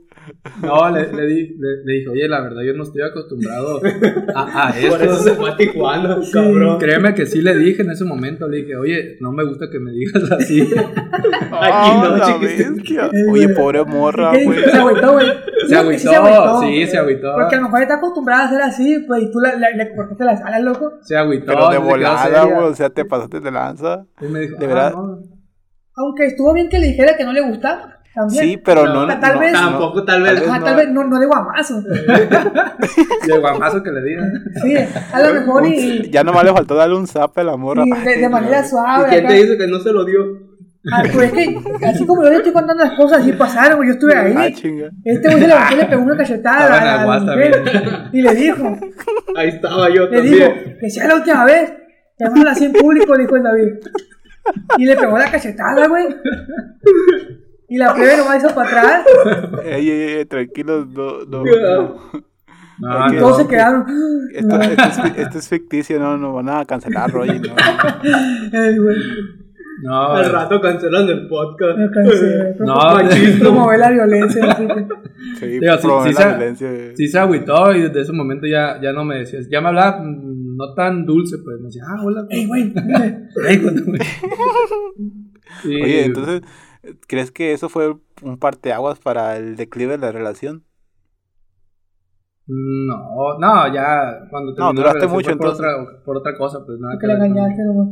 No, le, le, di, le, le dije, oye, la verdad, yo no estoy acostumbrado a, a (laughs)
Por eso
esto.
se fue a Tijuana, cabrón.
Créeme que sí le dije en ese momento, le dije, oye, no me gusta que me digas así.
Aquí no,
Ah, la bestia. Oye, pobre morra,
¿Qué
güey.
Se agüitó, güey. (laughs)
Se
que sí
agüitó, sí, se agüitó.
Porque a lo mejor está acostumbrada a ser así, pues, y tú le, le, le cortaste las alas, loco.
Se agüitó.
Pero de
se
volada, güey. O sea, te pasaste de lanza.
Y me dijo,
de
ah,
verdad.
no.
Aunque estuvo bien que le dijera que no le gustaba, también.
Sí, pero no.
Tal
no-
vez-
no-
Tampoco, tal vez.
Ajá, tal vez no, no de guamazo. (laughs)
Y el guamazo que le digan.
Sí, a lo mejor y,
Ya nomás le faltó darle un zap a la morra.
y de, de manera
¿Y
suave.
quién
acá.
te dice que no se lo dio?
Ah, pues es que, así como yo le estoy contando las cosas, así pasaron, güey, yo estuve
Ah,
ahí.
chinga.
Este güey se levantó y le pegó una cachetada a la mujer y le dijo,
Ahí estaba yo
le dijo,
también.
que sea la última vez, habla así en público, dijo el David. Y le pegó la cachetada, güey. Y la plebe nomás hizo para atrás,
Ey, ey, ey, tranquilos, no, no. no.
No,
Es que-
no.
todos se quedaron.
Esto, esto es, fi- esto es ficticio, no, no van a cancelar, Roy. No. (laughs)
Ay, güey,
No,
Al rato cancelando el podcast.
me cansé. (laughs)
No,
machismo.
Promover la violencia, así que.
Sí,
Digo, sí, sí
la
se-
violencia.
sí se agüitó y desde ese momento ya, ya no me decías. Ya me hablaba mm, no tan dulce, pues me decía, ah, hola.
Ey, güey, (laughs)
Y- (laughs)
Oye, entonces, ¿crees que eso fue un parteaguas para el declive de la relación?
No, no, ya cuando
No,
terminó la
duraste mucho,
por
entonces.
otra, por otra cosa, pues nada
porque
que
le engañaste, nomás.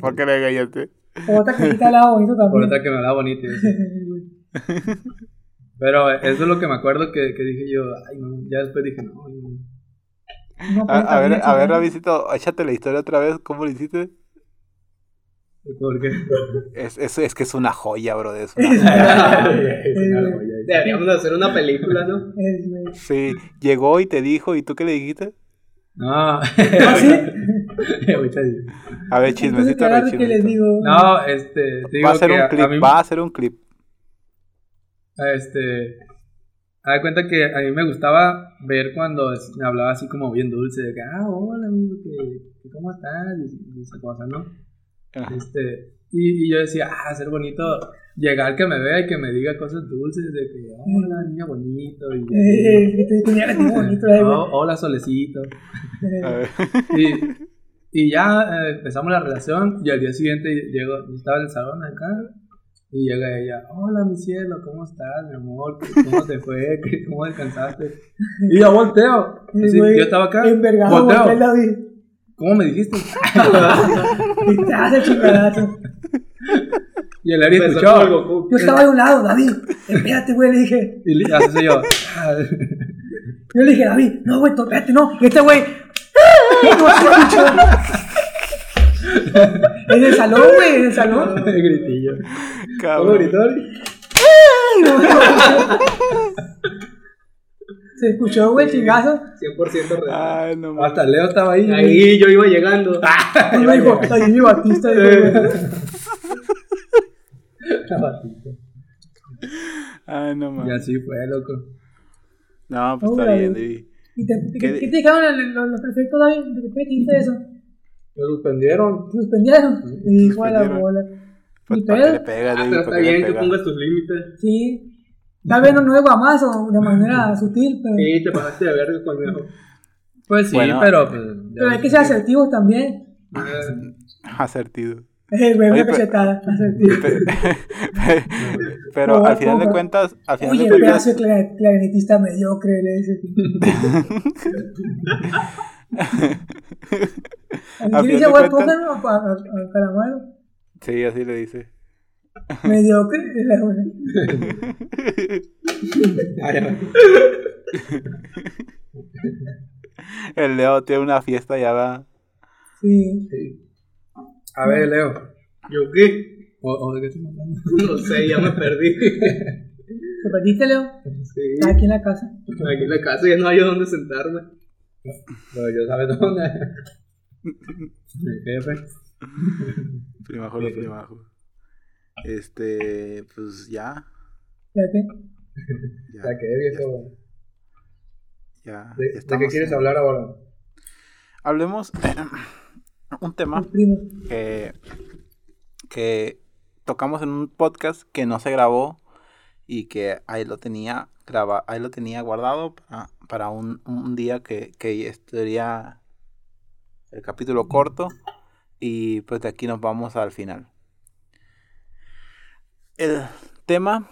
¿Por qué le engañaste?
Por otra que quita el lado bonito
Por
también.
otra que me hablaba bonito. (laughs) (laughs) Pero eso es lo que me acuerdo que, que dije yo, ay no, ya después dije, no, no.
No
A, ver, a ver. Ravisito, échate la historia otra vez, ¿cómo lo hiciste?
¿Por qué?
Es, es, es que es una joya, bro, (laughs) es una
Es
joya.
una joya,
Deberíamos de hacer una película, ¿no?
Es.
Sí, llegó y te dijo, ¿y tú qué le dijiste?
No.
¿Ah, sí? (laughs)
A ver, chismecito,
¿qué
a ver,
les digo?
No, este, te digo
Va a ser
que
un clip,
a mí,
va a ser un clip.
este, haz de cuenta que a mí me gustaba ver cuando me hablaba así como bien dulce, de que, ah, hola amigo, que, que ¿cómo estás? Y, y esa cosa, ¿no? Este, y, y yo decía, ah, ser bonito, llegar que me vea y que me diga cosas dulces, de que, hola, niña bonito, y,
Eh, tener (laughs) bonito, eh.
"Oh, hola, solecito. (laughs) Y, y ya eh, empezamos la relación y al día siguiente llego, yo estaba en el salón acá y llega ella, hola mi cielo, ¿cómo estás, mi amor? ¿Cómo te fue? ¿Qué- ¿Cómo descansaste? Y yo volteo. (laughs) Así, yo estaba acá,
Envergado,
volteo. ¿Cómo me dijiste?
Y te hace chingadazo.
Y el Ari escuchó.
el Goku.
Yo estaba de un lado, David. Espérate, güey, le dije.
Y le hace yo. "Ah".
Yo le dije, David, no, güey, espérate, no. Y este güey. No se escuchó. En el salón, güey, en el salón. (laughs)
Gritillo. ¿Cómo
Cabrón.
gritó? (laughs)
Se escuchó, güey, chingazo.
100% real.
Ay, no mames.
Hasta Leo estaba ahí.
Ahí yo iba llegando. (laughs) (laughs)
Y me dijo, ahí mi Batista. dijo, güey.
Ay, no
Y
mames.
así fue, loco.
No, pues está bien,
güey.
David.
¿Y te,
¿Qué
¿Qué,
di-
qué te dijeron los, los, prefectos, David? ¿De qué te dijiste eso?
Lo suspendieron.
¿Te suspendieron? Y hijo de la bola.
Pues,
Ni
¿para qué le
pedo.
pegas,
Ah,
David?
pero
¿Para
está bien que pongas tus límites.
Sí. Tal vez no, no de guamazo, de manera sutil, pero,
Sí, te pasaste de verga con eso.
Pues sí,
Bueno.
pero pues.
pero hay que ser asertivos también.
Asertido.
Eh, güey,
Oye, pero-
cachetada, (laughs) asertivo.
Pe- (laughs) Pero
No,
al final de cuentas, al final
Oye,
de cuentas,
pedazo de cla- clarinetista mediocre, le dice. (laughs)
Al
¿Quién
final
dice
de
güey, Calamaro?
sí, así le dice.
Mediocre. (laughs)
Ay, ay.
El Leo tiene una fiesta ya va.
Sí.
A ver, Leo.
¿Yo qué?
¿O, o de qué estamos hablando? (laughs)
No sé, ya me perdí.
¿Te perdiste, Leo?
Sí.
Está aquí en la casa.
Aquí en la casa ya no hay dónde sentarme.
Pero yo sabes dónde. (laughs) Mi jefe.
Primajo, lo primajo. Este, pues ya.
¿Ya qué?
Ya,
¿De viejo?
ya,
¿De,
ya
de qué quieres
en-
hablar ahora?
Hablemos (clears throat) un tema que, que tocamos en un podcast que no se grabó y que ahí lo tenía graba, ahí lo tenía guardado para, para un, un día que, que estaría el capítulo corto y pues de aquí nos vamos al final. El tema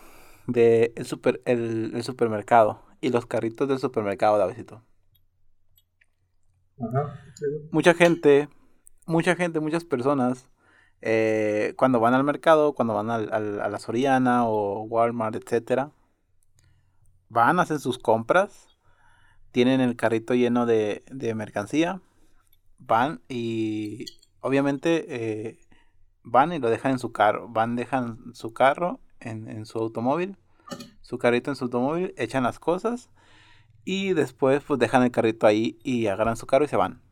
de el, super, el, el supermercado y los carritos del supermercado, Davidito.
Ajá.
mucha gente, mucha gente, muchas personas, eh, cuando van al mercado, cuando van al, al- a la Soriana o Walmart, etcétera, van, hacen sus compras, tienen el carrito lleno de, de mercancía, van y obviamente eh, van y lo dejan en su carro, van, dejan su carro en, en su automóvil, su carrito en su automóvil, echan las cosas y después pues dejan el carrito ahí y agarran su carro y se van.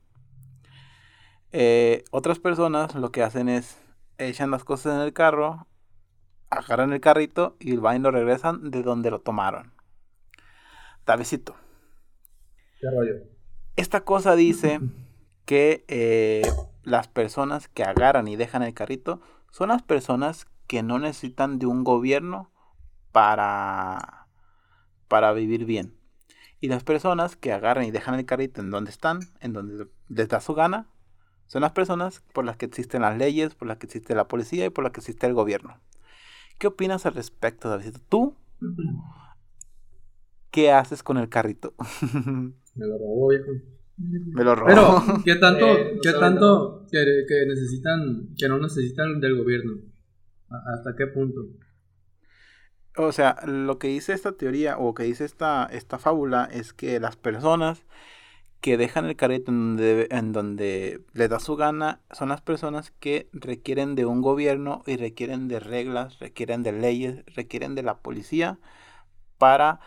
Eh, otras personas lo que hacen es echan las cosas en el carro, agarran el carrito y van y lo regresan de donde lo tomaron.
¿Qué rollo?
esta cosa dice (laughs) que eh, las personas que agarran y dejan el carrito son las personas que no necesitan de un gobierno para, para vivir bien. Y las personas que agarran y dejan el carrito en donde están, en donde les da su gana, son las personas por las que existen las leyes, por las que existe la policía y por las que existe el gobierno. ¿Qué opinas al respecto, David? ¿Tú qué haces con el carrito? (laughs)
Me lo robó, viejo.
Me lo robó.
Pero, ¿qué tanto,
Eh, no
qué tanto que, que necesitan, que no necesitan del gobierno? ¿A- ¿Hasta qué punto?
O sea, lo que dice esta teoría o que dice esta, esta fábula es que las personas que dejan el carrito en donde, en donde les da su gana son las personas que requieren de un gobierno y requieren de reglas, requieren de leyes, requieren de la policía para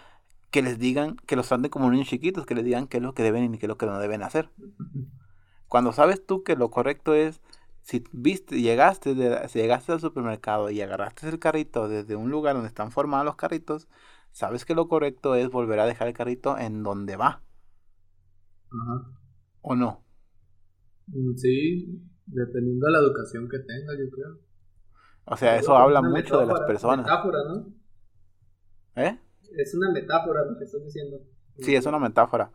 que les digan, que los traten como niños chiquitos, que les digan qué es lo que deben y qué es lo que no deben hacer. Cuando sabes tú que lo correcto es, si viste, llegaste, de- si llegaste al supermercado y agarraste el carrito desde un lugar donde están formados los carritos, sabes que lo correcto es volver a dejar el carrito en donde va,
Ajá.
¿o no?
Mm, Sí, dependiendo de la educación que tenga, yo creo.
O sea, eso
Es
habla mucho de las personas.
Metáfora, ¿no?
¿Eh?
Es una metáfora lo que estás diciendo.
Sí, es una metáfora.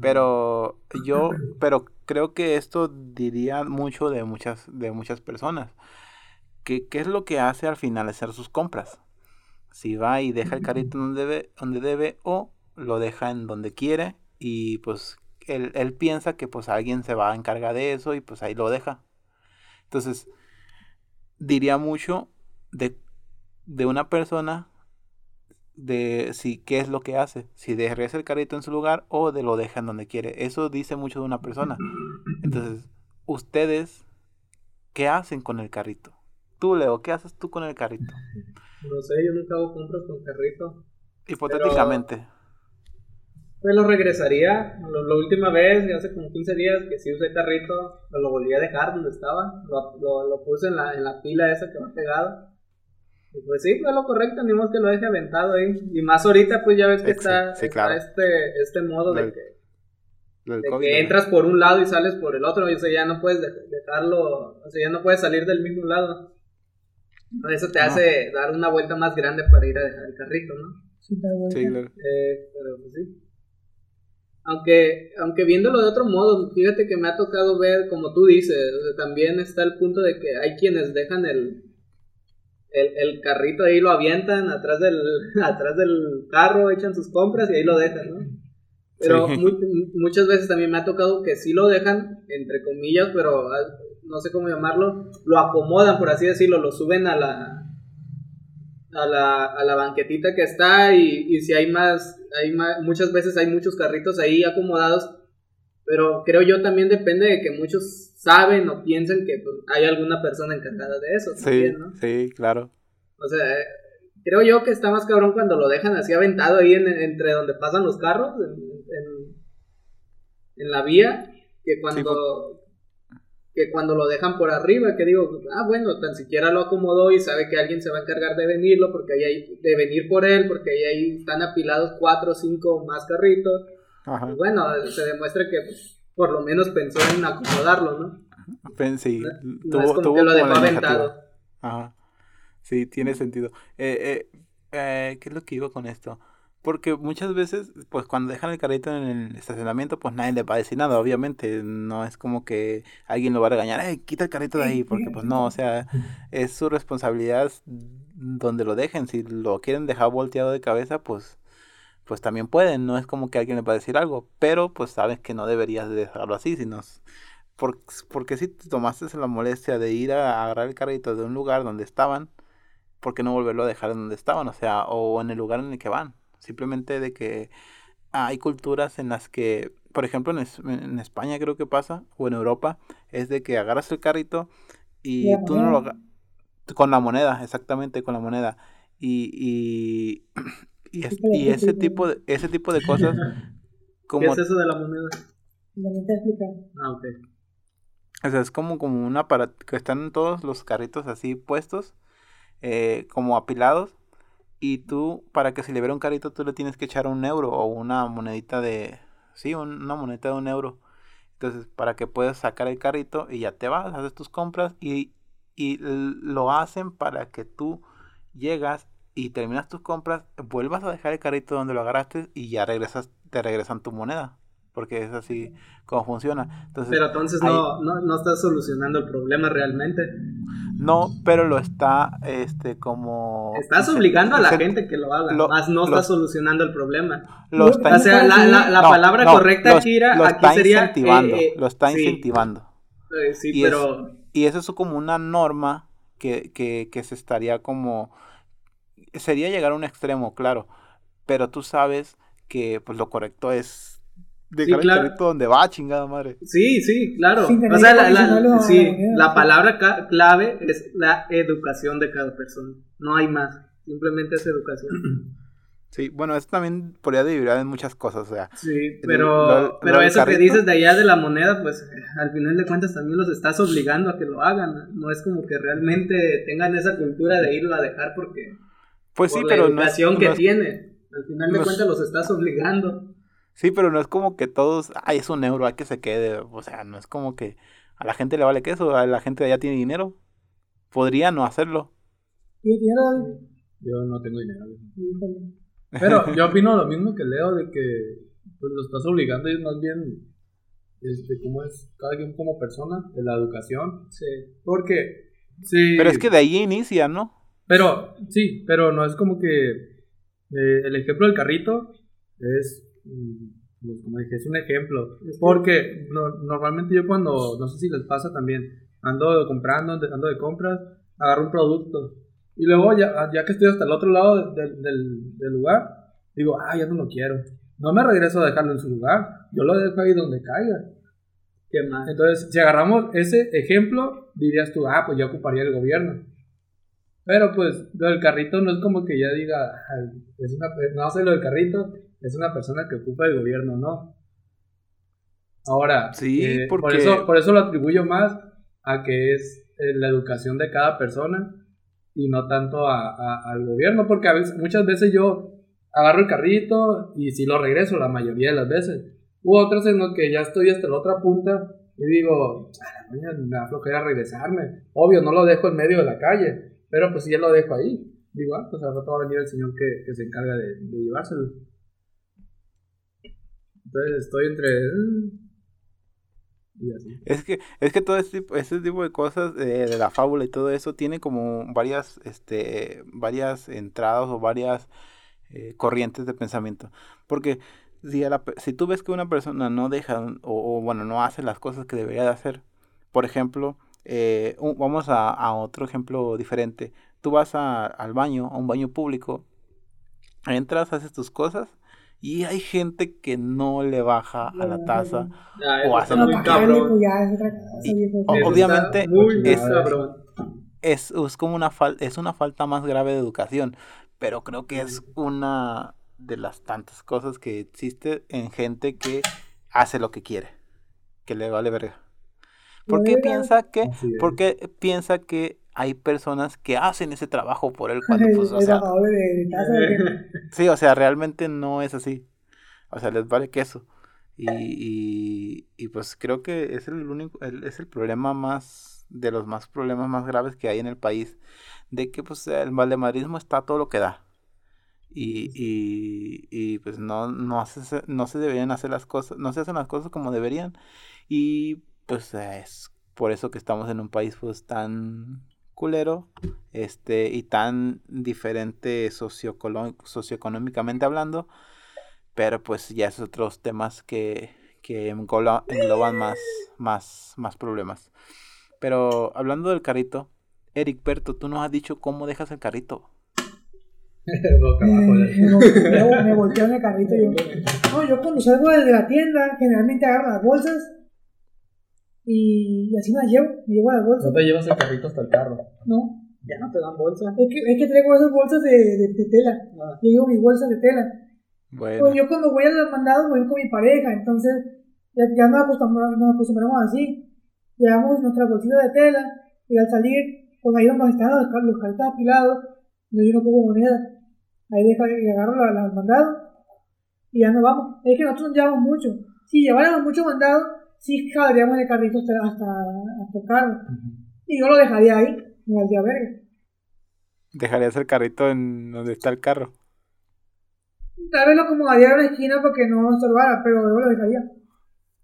Pero yo, (clears throat) pero creo que esto diría mucho de muchas, de muchas personas. ¿Qué, qué es lo que hace al final hacer sus compras? Si va y deja el carrito donde debe, donde debe o lo deja en donde quiere y pues él, él piensa que pues alguien se va a encargar de eso y pues ahí lo deja. Entonces, diría mucho de, de una persona de si qué es lo que hace, si regresa el carrito en su lugar o de lo deja en donde quiere. Eso dice mucho de una persona. Entonces, ustedes, ¿qué hacen con el carrito? Tú, Leo, ¿qué haces tú con el carrito?
No sé, yo nunca hago compras con carrito.
Hipotéticamente.
Pues lo regresaría. Lo- La última vez, hace como 15 días, que sí usé carrito, lo volví a dejar donde estaba. Lo, lo, lo puse en la, en la pila esa que va pegado. Pues sí, fue lo correcto, ni más que lo deje aventado ahí. Y más ahorita, pues ya ves que
Sí,
está,
sí,
está
claro.
este, este modo de que,
Del
de
COVID,
que entras por un lado y sales por el otro. Y o sea, ya no puedes de- dejarlo, o sea, ya no puedes salir del mismo lado. Eso te
Ah.
hace dar una vuelta más grande para ir a dejar el carrito, ¿no?
Sí,
claro.
Eh, pero pues sí. Aunque, aunque viéndolo de otro modo, fíjate que me ha tocado ver, como tú dices, o sea, también está el punto de que hay quienes dejan el, el, el carrito ahí, lo avientan atrás del, (laughs) atrás del carro, echan sus compras y ahí lo dejan, ¿no? Pero
Sí.
muchas veces también me ha tocado que sí lo dejan, entre comillas, pero no sé cómo llamarlo, lo acomodan, por así decirlo, lo suben a la, a la, a la banquetita que está y, y si hay más, hay más, muchas veces hay muchos carritos ahí acomodados, pero creo yo también depende de que muchos saben o piensen que pues, hay alguna persona encargada de eso
Sí,
también, ¿no?
sí, claro.
O sea, eh, creo yo que está más cabrón cuando lo dejan así aventado ahí en, entre donde pasan los carros, en, en, en la vía, que cuando, que cuando lo dejan por arriba, que digo, ah, bueno, tan siquiera lo acomodó y sabe que alguien se va a encargar de venirlo, porque ahí hay, de venir por él, porque ahí, ahí están apilados cuatro o cinco más carritos.
Ajá.
Y bueno, se demuestra que pues, por lo menos pensó en acomodarlo, ¿no?
Pen- sí,
No
tuvo,
como
tuvo
que lo dejó aventado.
Ajá. Sí, tiene sentido. Eh, eh, eh, ¿qué es lo que iba con esto? Porque muchas veces, pues cuando dejan el carrito en el estacionamiento, pues nadie le va a decir nada, obviamente. No es como que alguien lo va a regañar, "Ey, quita el carrito de ahí, porque pues no, o sea, es su responsabilidad donde lo dejen. Si lo quieren dejar volteado de cabeza, pues, pues también pueden. No es como que alguien le va a decir algo, pero pues sabes que no deberías de dejarlo así, sino por- porque si te tomaste la molestia de ir a agarrar el carrito de un lugar donde estaban, ¿por qué no volverlo a dejar en donde estaban? O sea, o en el lugar en el que van. Simplemente de que hay culturas en las que, por ejemplo, en, Es- en España creo que pasa, o en Europa, es de que agarras el carrito y tú no lo... Con la moneda, exactamente, con la moneda. Y, y, (clears throat) y, es- y ese tipo de, ese tipo de cosas, (laughs)
¿Qué
como
es eso de la moneda?
La.
Ah, ok.
O sea, es como, como una para que están todos los carritos así puestos, eh, como apilados. Y tú, para que se libere un carrito, tú le tienes que echar un euro o una monedita de. Sí, un- una monedita de un euro. Entonces, para que puedas sacar el carrito y ya te vas, haces tus compras y, y lo hacen para que tú llegas y terminas tus compras, vuelvas a dejar el carrito donde lo agarraste y ya regresas, te regresan tu moneda. Porque es así como funciona. Entonces,
Pero entonces no, no, no estás solucionando el problema realmente.
No, pero lo está, este, como...
Estás obligando a la gente que lo haga,
lo-
más no
lo-
estás solucionando el problema.
Lo está,
O sea, la, la, la
no,
palabra
no,
correcta
lo-
aquí, era-
lo
aquí
está
sería...
incentivando,
eh, eh,
lo está
sí,
incentivando.
eh, sí,
Y es-
pero...
Y eso es como una norma que, que, que se estaría como... Sería llegar a un extremo, claro, pero tú sabes que pues lo correcto es dejar
claro.
el carrito donde va, chingada madre.
Sí, sí, claro. O sea, la, sí, palabra clave es la educación de cada persona. No hay más. Simplemente es educación. (clears throat)
Sí, bueno, eso también podría derivar en muchas cosas, o sea.
Sí, pero, pero eso que dices de allá de la moneda, pues al final de cuentas también los estás obligando a que lo hagan. No es como que realmente tengan esa cultura de irlo a dejar porque.
Pues
por
sí,
la
pero no es,
educación que
no es-
tiene. Al final de
no
cuentas los estás obligando.
Sí, pero no es como que todos, ay, es un euro, hay que se quede. O sea, no es como que a la gente le vale queso, a la gente de allá tiene dinero. Podría no hacerlo.
Dinero.
Yo no tengo dinero. Pero yo opino lo mismo que Leo, de que pues, lo estás obligando y es más bien, este, ¿cómo es? Cada quien como persona, de la educación.
Sí.
Porque, sí.
Pero es que de ahí inicia, ¿no?
Pero, sí, pero no es como que eh, el ejemplo del carrito es, mm, pues, como dije, es un ejemplo. Porque no- normalmente yo cuando, no sé si les pasa también, ando comprando, ando de compras, agarro un producto. Y luego ya, ya que estoy hasta el otro lado de- del, del lugar, digo, ah, ya no lo quiero. No me regreso a dejarlo en su lugar, yo lo dejo ahí donde caiga. Entonces, si agarramos ese ejemplo, dirías tú, ah, pues ya ocuparía el gobierno. Pero pues, lo del carrito no es como que ya diga, "Ay, es una, no sé lo del carrito, es una persona que ocupa el gobierno, no. Ahora,
Sí,
eh, por,
porque-
eso, por eso lo atribuyo más a que es eh, la educación de cada persona y no tanto a, a- al gobierno, porque a veces, muchas veces yo agarro el carrito y si lo regreso la mayoría de las veces. U otras en las que ya estoy hasta la otra punta y digo, "Ah, la mañana me da flojera regresarme. Obvio, no lo dejo en medio de la calle, pero pues ya lo dejo ahí. Digo, ah, pues al rato va a venir el señor que, se encarga de, de llevárselo. Entonces estoy entre... Y así.
Es que, es que todo este tipo, de cosas eh, de la fábula y todo eso tiene como varias, este, varias entradas o varias eh, corrientes de pensamiento. Porque si, a la si tú ves que una persona no deja o, o, bueno, no hace las cosas que debería de hacer, por ejemplo, eh, un- vamos a, a otro ejemplo diferente. Tú vas a- al baño, a un baño público, entras, haces tus cosas y hay gente que no le baja a la taza. O lo
muy cabrón.
Y- obviamente,
muy
es-
cabrón.
es, es como una fal- es una falta más grave de educación, pero creo que es una de las tantas cosas que existe en gente que hace lo que quiere, que le vale verga. ¿Por qué
Verga.
piensa que,
Así es.
por qué piensa que hay personas que hacen ese trabajo por él cuando, (laughs) pues, o sea, (laughs) sí, o sea, realmente no es así. O sea, les vale queso. Y, y, y pues creo que es el único, el- es el problema más, de los más problemas más graves que hay en el país, de que pues el valemadrismo está todo lo que da. Y, y, y pues no, no, se, no se deberían hacer las cosas, no se hacen las cosas como deberían. Y pues es por eso que estamos en un país pues tan culero este y tan diferente sociocolo- socioeconómicamente hablando pero pues ya es otros temas que, que engloba- engloban más, más, más problemas. Pero hablando del carrito, Eric Berto, tú nos has dicho cómo dejas el carrito.
Boca abajo,
Eh, me, me, me volteo en el carrito yo. No, yo cuando salgo desde la tienda, generalmente agarro las bolsas y, y así me las llevo, me llevo las bolsas.
No te llevas el carrito hasta el carro.
No,
Ya no te dan bolsa.
es que, es que traigo esas bolsas de, de, de tela.
Ah.
Yo llevo mis bolsas de tela.
Bueno,
Pues yo cuando voy a los mandados voy con mi pareja, entonces ya, ya nos, acostumbramos, nos acostumbramos así. Llevamos nuestra bolsita de tela y al salir, pues ahí donde están los, los carritos apilados, donde yo no pongo moneda, ahí dejo y agarro la, la mandado y ya nos vamos. Es que nosotros no llevamos mucho. Si lleváramos mucho mandado, sí jalaríamos el carrito hasta, hasta, hasta el carro. Y yo lo dejaría ahí, me valdría verga.
dejarías el carrito en donde está el carro.
Tal vez lo acomodaría en una esquina porque no estorbara, pero yo lo dejaría.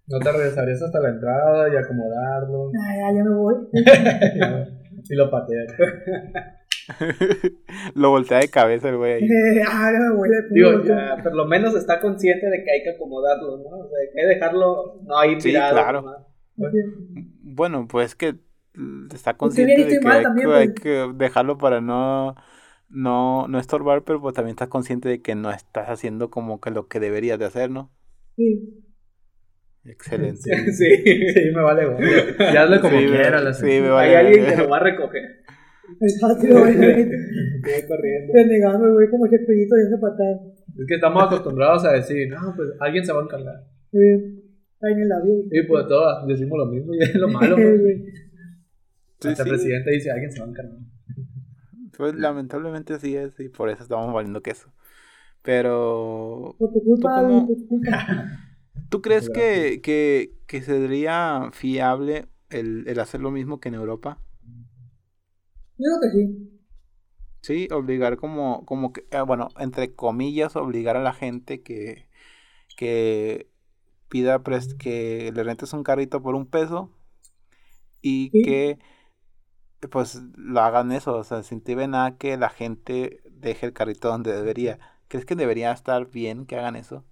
No te regresarías hasta la entrada y acomodarlo.
Ah, ya, ya me voy. (laughs)
y lo pateas. (laughs)
Lo voltea de cabeza el güey (laughs)
ah,
Digo, ya, por lo menos está consciente de que hay que acomodarlo, ¿no? O sea, que hay que dejarlo no ahí
Sí,
tirado.
claro.
nomás.
Bueno, pues que está
bien
consciente de que hay,
también,
que hay
pues.
que dejarlo para no, no, no estorbar, pero pues también estás consciente de que no estás haciendo como que lo que deberías de hacer, ¿no?
Sí.
Excelente. (laughs)
Sí.
Sí, me vale gorro. Ya hazle como
Sí, me-
quieras. la
sí, me
Hay
vale
alguien
verga.
que lo va a recoger.
Exacto, (laughs) güey.
Voy corriendo.
Renegando, güey, como Chespirito y ese patada.
Es que estamos acostumbrados a decir, no, pues alguien se va a encargar.
Eh, Ahí en el labio.
Y pues todos decimos lo mismo y es lo malo. Pues.
güey.
Sí,
Hasta el
sí.
presidente dice, alguien se va a encargar.
Pues lamentablemente así es y por eso estamos valiendo queso. Pero,
Por tu culpa,
¿Tú cómo?
güey, por tu culpa. (laughs)
¿tú crees que, que, que sería fiable el, el hacer lo mismo que en Europa?
Yo creo que sí.
Sí, obligar como, como que, eh, bueno, entre comillas, obligar a la gente que, que pida pres- que le rentes un carrito por un peso y
Sí.
que pues lo hagan eso, o sea, se incentiven a que la gente deje el carrito donde debería. ¿Crees que debería estar bien que hagan eso?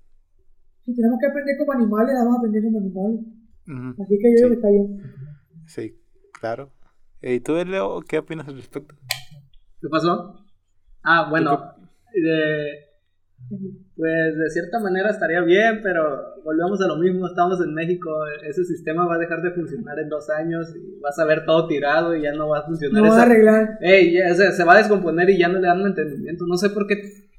Si tenemos que aprender como animales, vamos a aprender como animales. Así que yo creo
Sí.
que está bien.
Sí, claro. ¿Y tú, Leo, qué opinas al respecto?
¿Qué pasó? Ah, bueno, de- pues de cierta manera estaría bien, pero volvemos a lo mismo, estamos en México, ese sistema va a dejar de funcionar en dos años y vas a ver todo tirado y ya no va a funcionar.
No va a arreglar.
Ey, ya, se, se va a descomponer y ya no le dan mantenimiento, no sé por qué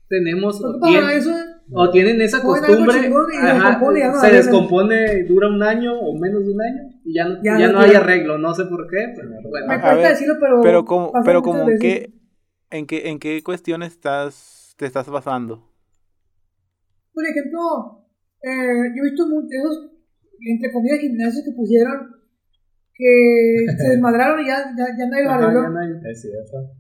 tenemos o,
Porque para
tien-
eso
o tienen esa costumbre, ajá,
descompone no
se descompone, dura un año o menos de un año y ya no,
Ya
ya
no
no hay arreglo, no sé por qué, pero bueno.
me
A
cuesta
ver,
decirlo, pero.
Pero como, pero como
veces.
que, ¿en qué, en qué cuestión estás, te estás basando?
Por ejemplo, eh, yo he visto muchos entre comillas, gimnasios que pusieron que se (laughs) desmadraron y ya, ya, ya
no hay-
Es cierto.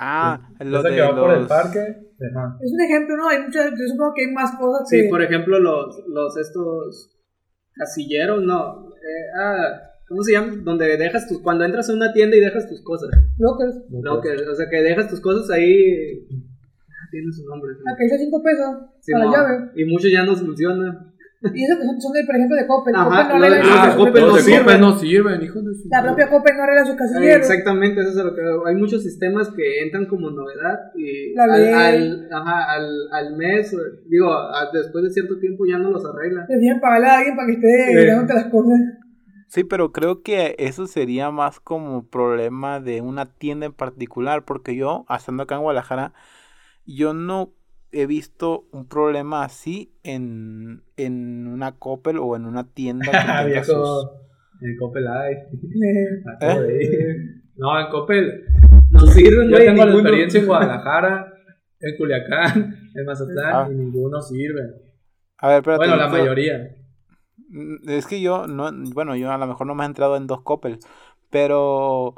Ah, lo de
que va por el
los...
parque. Ajá.
Es un ejemplo, ¿no? Hay muchas, yo supongo que hay más cosas
Sí,
que.
por ejemplo, los, los estos casilleros, no. eh, ah, ¿Cómo se llama? Donde dejas tus. Cuando entras a una tienda y dejas tus cosas.
Lockers.
Lockers, o sea, que dejas tus cosas ahí. ah, Tiene su nombre. sí.
A que hice 5 pesos
Sí,
para
no,
la llave.
Y muchos ya no funcionan.
Y esos que son, son de, por ejemplo, de Coppel.
Ajá,
Coppel no arregla sus.
Coppel no
Los de
sirven.
Coppel no sirven, hijo de su
La propia Coppel no arregla sus
Eh,
casilleros.
Exactamente, eso es lo que hay muchos sistemas que entran como novedad y
La
al, al, ajá, al, al mes, digo, a- después de cierto tiempo ya no los arreglan.
Decían pagarle a alguien para que esté
Eh.
dándote las cosas.
Sí, pero creo que eso sería más como problema de una tienda en particular, porque yo, estando acá en Guadalajara, yo no he visto un problema así en, en una Coppel o en una tienda que (laughs) tenga sus...
Viejo. En Coppel hay. (laughs)
Eh,
de ir. No, en Coppel.
No sirven,
Yo tengo la experiencia en Guadalajara, en Culiacán, (laughs) en Mazatlán,
Ah.
y ninguno sirve.
A ver, espérate.
Bueno, la mayoría.
Mm, Es que yo, no, bueno, yo a lo mejor no me he entrado en dos Coppel, pero,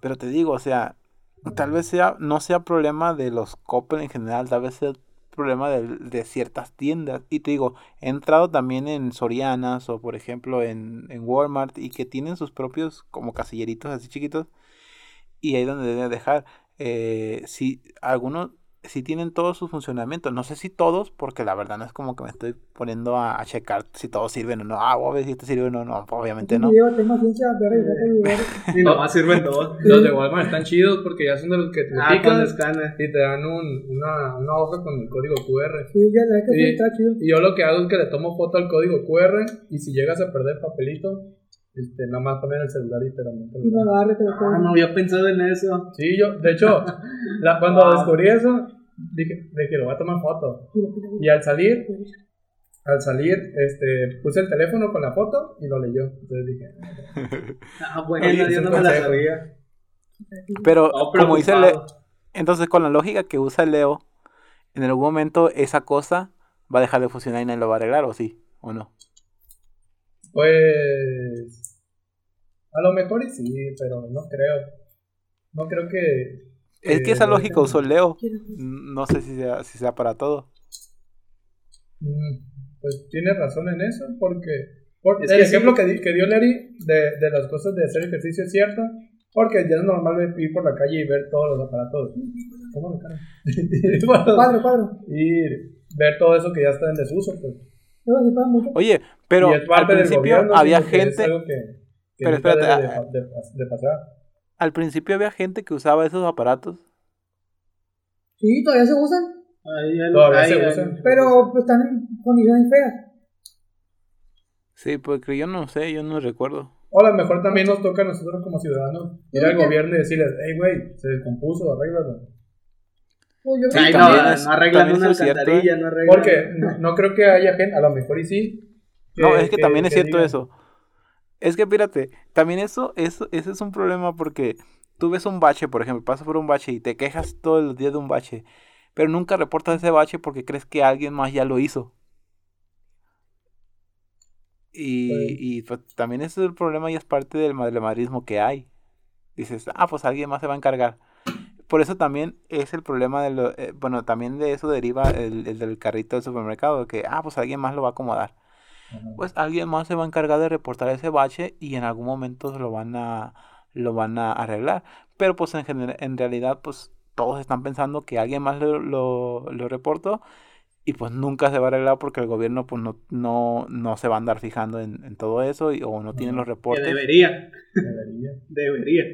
pero te digo, o sea, tal vez sea, no sea problema de los Coppel en general, tal vez sea problema de, de ciertas tiendas. Y te digo, he entrado también en Sorianas o por ejemplo en, en Walmart y que tienen sus propios como casilleritos así chiquitos y ahí donde deben dejar. Eh, si algunos si tienen todos sus funcionamientos, no sé si todos, porque la verdad no es como que me estoy poniendo a, a checar si todos sirven o no. Ah, voy a ver si este sirve o no, no, obviamente no.
Yo tengo ciencia de revisar el lugar.
Y nomás sirven dos.
Los de Walmart están chidos porque ya son de los que te
Ah, escáner.
y te dan un, una, una hoja con el código QR.
Sí, ya la que sí,
Y,
está chido.
y yo lo que hago es que le tomo foto al código QR y si llegas a perder el papelito, este, nada más poner el celular y te lo meto.
Y no agarre, te lo
Ah, no había pensado en eso. (laughs)
Sí, yo, de hecho, la- cuando descubrí eso, dije, dije, lo voy a tomar foto. Y al salir, al salir, este, puse el teléfono con la foto y lo leyó. Entonces dije,
Ah, bueno,
Oye,
yo no me la sabía.
Pero
No,
como dice Le-
preocupado.
entonces con la lógica que usa Leo, en algún momento esa cosa va a dejar de funcionar y nadie lo va a arreglar, ¿o sí? ¿O no?
pues, a lo mejor y sí, pero no creo. No creo que...
Es que esa
Eh,
lógica usó Leo. No sé si sea, si sea para todo.
Mm, Pues tiene razón en eso, porque por-
Es
el
que
ejemplo
sí.
que, di- que dio Larry de, de las cosas de hacer ejercicio es cierto, porque ya es normal ir por la calle y ver todos los aparatos. ¿Cómo? (laughs)
Cuadro, cuadro.
y ver todo eso que ya está en desuso. Pues.
Oye, pero al principio
gobierno,
había
sino que es
gente,
algo que, que
Pero espérate,
de- de pasar.
Al principio había gente que usaba esos aparatos.
Sí, todavía se usan,
Ahí, ahí,
Todavía
ahí,
se usan.
pero pues, están en condiciones feas.
Sí, porque yo no sé, yo no recuerdo.
O a lo mejor también nos toca a nosotros como ciudadanos ir al gobierno y decirles, hey, güey, se descompuso, arréglalo.
Pues yo
Sí,
creo
Ay,
que
no,
también
no arreglan
también
una
es cierto,
alcantarilla, no arreglan.
Porque no, no creo que haya gente, a lo mejor y sí.
No, es que, también es cierto
digan,
eso. Es que fíjate, también eso, eso, ese es un problema porque tú ves un bache, por ejemplo, pasas por un bache y te quejas todos los días de un bache, pero nunca reportas ese bache porque crees que alguien más ya lo hizo. Y,
Sí.
y pues, también ese es el problema y es parte del madremarismo que hay. Dices, ah, pues alguien más se va a encargar. Por eso también es el problema de lo, eh, bueno, también de eso deriva el, el del carrito del supermercado, que, ah, pues alguien más lo va a acomodar. Pues alguien más se va a encargar de reportar ese bache y en algún momento se lo van a lo van a arreglar. Pero pues en gener- en realidad pues todos están pensando que alguien más lo, lo, lo reportó y pues nunca se va a arreglar porque el gobierno pues no, no, no se va a andar fijando en, en todo eso y, o no tiene los
Que
reportes.
debería,
Debería.
debería.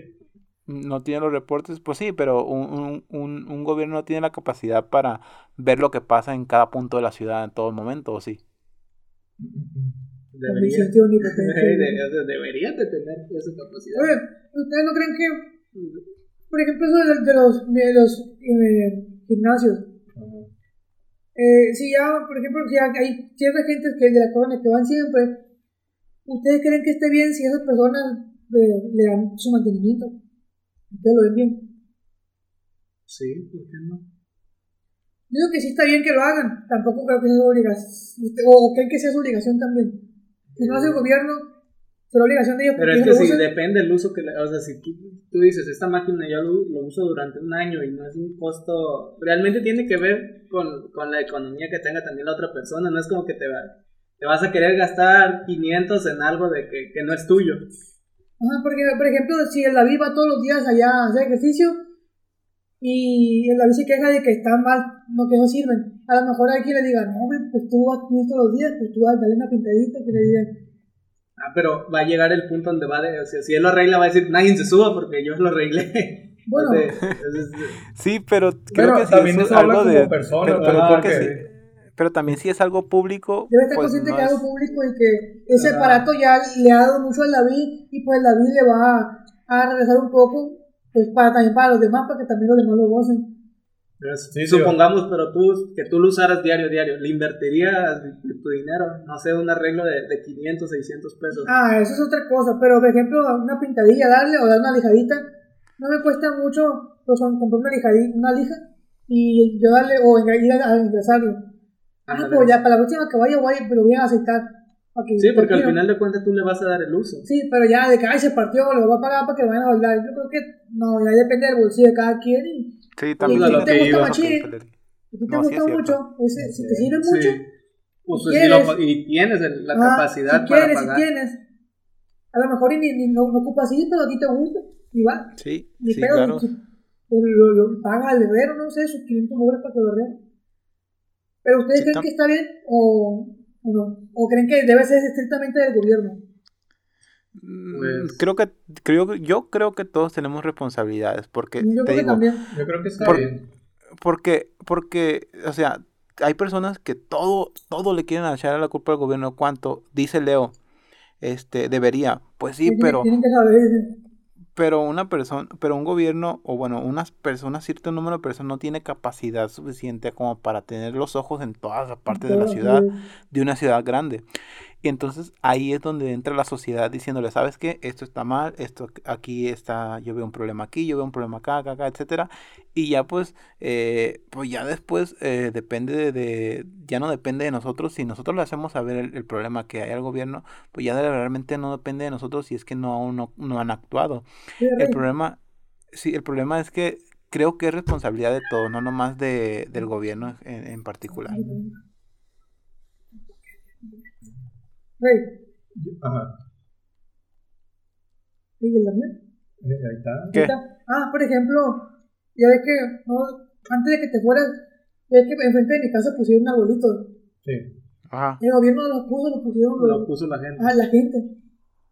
no tiene los reportes pues sí pero un, un, un, un gobierno no tiene la capacidad para ver lo que pasa en cada punto de la ciudad en todo momento ¿o sí
Debería. (laughs) De- debería de tener esa capacidad.
Oye, ¿ustedes no creen que, por ejemplo, eso de, de los, de los eh, gimnasios? Eh, si ya, por ejemplo, si ya hay cierta gente que de la colonia que van siempre, ¿ustedes creen que esté bien si esas personas eh, le dan su mantenimiento? ¿Ustedes lo ven bien?
Sí, ¿por qué no?
Yo digo que sí está bien que lo hagan, tampoco creo que sea su obligación, o, creen que sea su obligación también. Si no hace el gobierno, será obligación de ellos
Pero es que si depende el uso que le, o sea, si tú, tú dices, esta máquina yo lo, lo uso durante un año y no es un costo, realmente tiene que ver con, con la economía que tenga también la otra persona, no es como que te, va, te vas a querer gastar 500 en algo de que, que no es tuyo.
Ajá, porque, por ejemplo, si el David va todos los días allá a hacer ejercicio y el David se queja de que están mal, no que no sirven, a lo mejor hay quien le diga, no, hombre, pues tú vas todos los días, pues tú vas a darle una pintadita, que le digan,
Ah, pero va a llegar el punto donde va de, o sea, si él lo arregla va a decir, nadie se suba porque yo lo arreglé. (laughs)
Bueno. (laughs)
Sí pero creo
Pero
que sí
también
es algo de
persona,
pero, pero creo que
Que-
sí. Pero también si es algo público
debe estar
pues
consciente
no
que es algo público y que ese aparato ya le ha dado mucho al David y pues el David le va a, a regresar un poco, pues para también para los demás, para que también los demás lo gocen.
pero
Sí, sí,
supongamos, pero tú, que tú lo usaras diario, diario, ¿le invertirías tu dinero? No sé, un arreglo de, de 500, 600 pesos.
Ah, eso es otra cosa, pero por ejemplo, una pintadilla, darle o dar una lijadita, no me cuesta mucho pues, comprar una, lijadita, una lija y yo darle o ir a, a ingresarlo. Ah, pues ya para la próxima que vaya, voy, pero voy a aceptar.
Sí, porque al final de cuentas tú le vas a dar el uso.
Sí, pero ya de que ay, se partió, lo voy a pagar para que vayan a volar. Yo creo que no, ya depende del bolsillo de cada quien. Y
sí también
ti
tiene
te gusta machín. si te
No, sí
gusta
es
mucho, ese- si te sirve mucho,
Sí. Pues,
Si
si
quieres.
lo- y tienes la
ah,
capacidad
si
para
quieres,
pagar.
si tienes. A lo mejor y ni, ni- no, no ocupas ir, pero a ti te gusta. Y va.
sí
Ni
sí
pedo,
claro
si- pues lo, lo paga al herrero, no sé, sus 500 dólares para que lo. Pero ustedes
Sí,
creen que está bien o, o no? ¿O creen que debe ser estrictamente del gobierno?
Mm,
Pues-
creo que creo que- yo creo que todos tenemos responsabilidades porque
Yo
te
creo que
digo
también.
Yo creo que está
Por-
bien.
porque porque o sea hay personas que todo todo le quieren echar a la culpa al gobierno cuánto dice Leo este debería pues sí pero
Tienen que saber.
Pero una persona pero un gobierno o bueno unas personas cierto número de personas no tiene capacidad suficiente como para tener los ojos en todas las partes de la ciudad de una ciudad grande. Y entonces ahí es donde entra la sociedad diciéndole, ¿sabes qué? Esto está mal, esto aquí está, yo veo un problema aquí, yo veo un problema acá, acá, acá, etcétera. Y ya pues, eh, pues ya después eh, depende de, de- ya no depende de nosotros. Si nosotros le hacemos saber el, el problema que hay al gobierno, pues ya realmente no depende de nosotros si es que no, aún no, no han actuado.
Sí,
El problema, sí, el problema es que creo que es responsabilidad de todos, no nomás de, del gobierno en, en particular.
Rey,
Ajá.
¿y el Damián?
Eh, Ahí está.
¿Qué?
Ah, por ejemplo, ya ves que no, antes de que te fueras, ya ves que enfrente de mi casa pusieron un arbolito.
Sí.
Ajá,
El gobierno lo puso, lo pusieron
Lo
los-
puso la gente.
ah, la gente.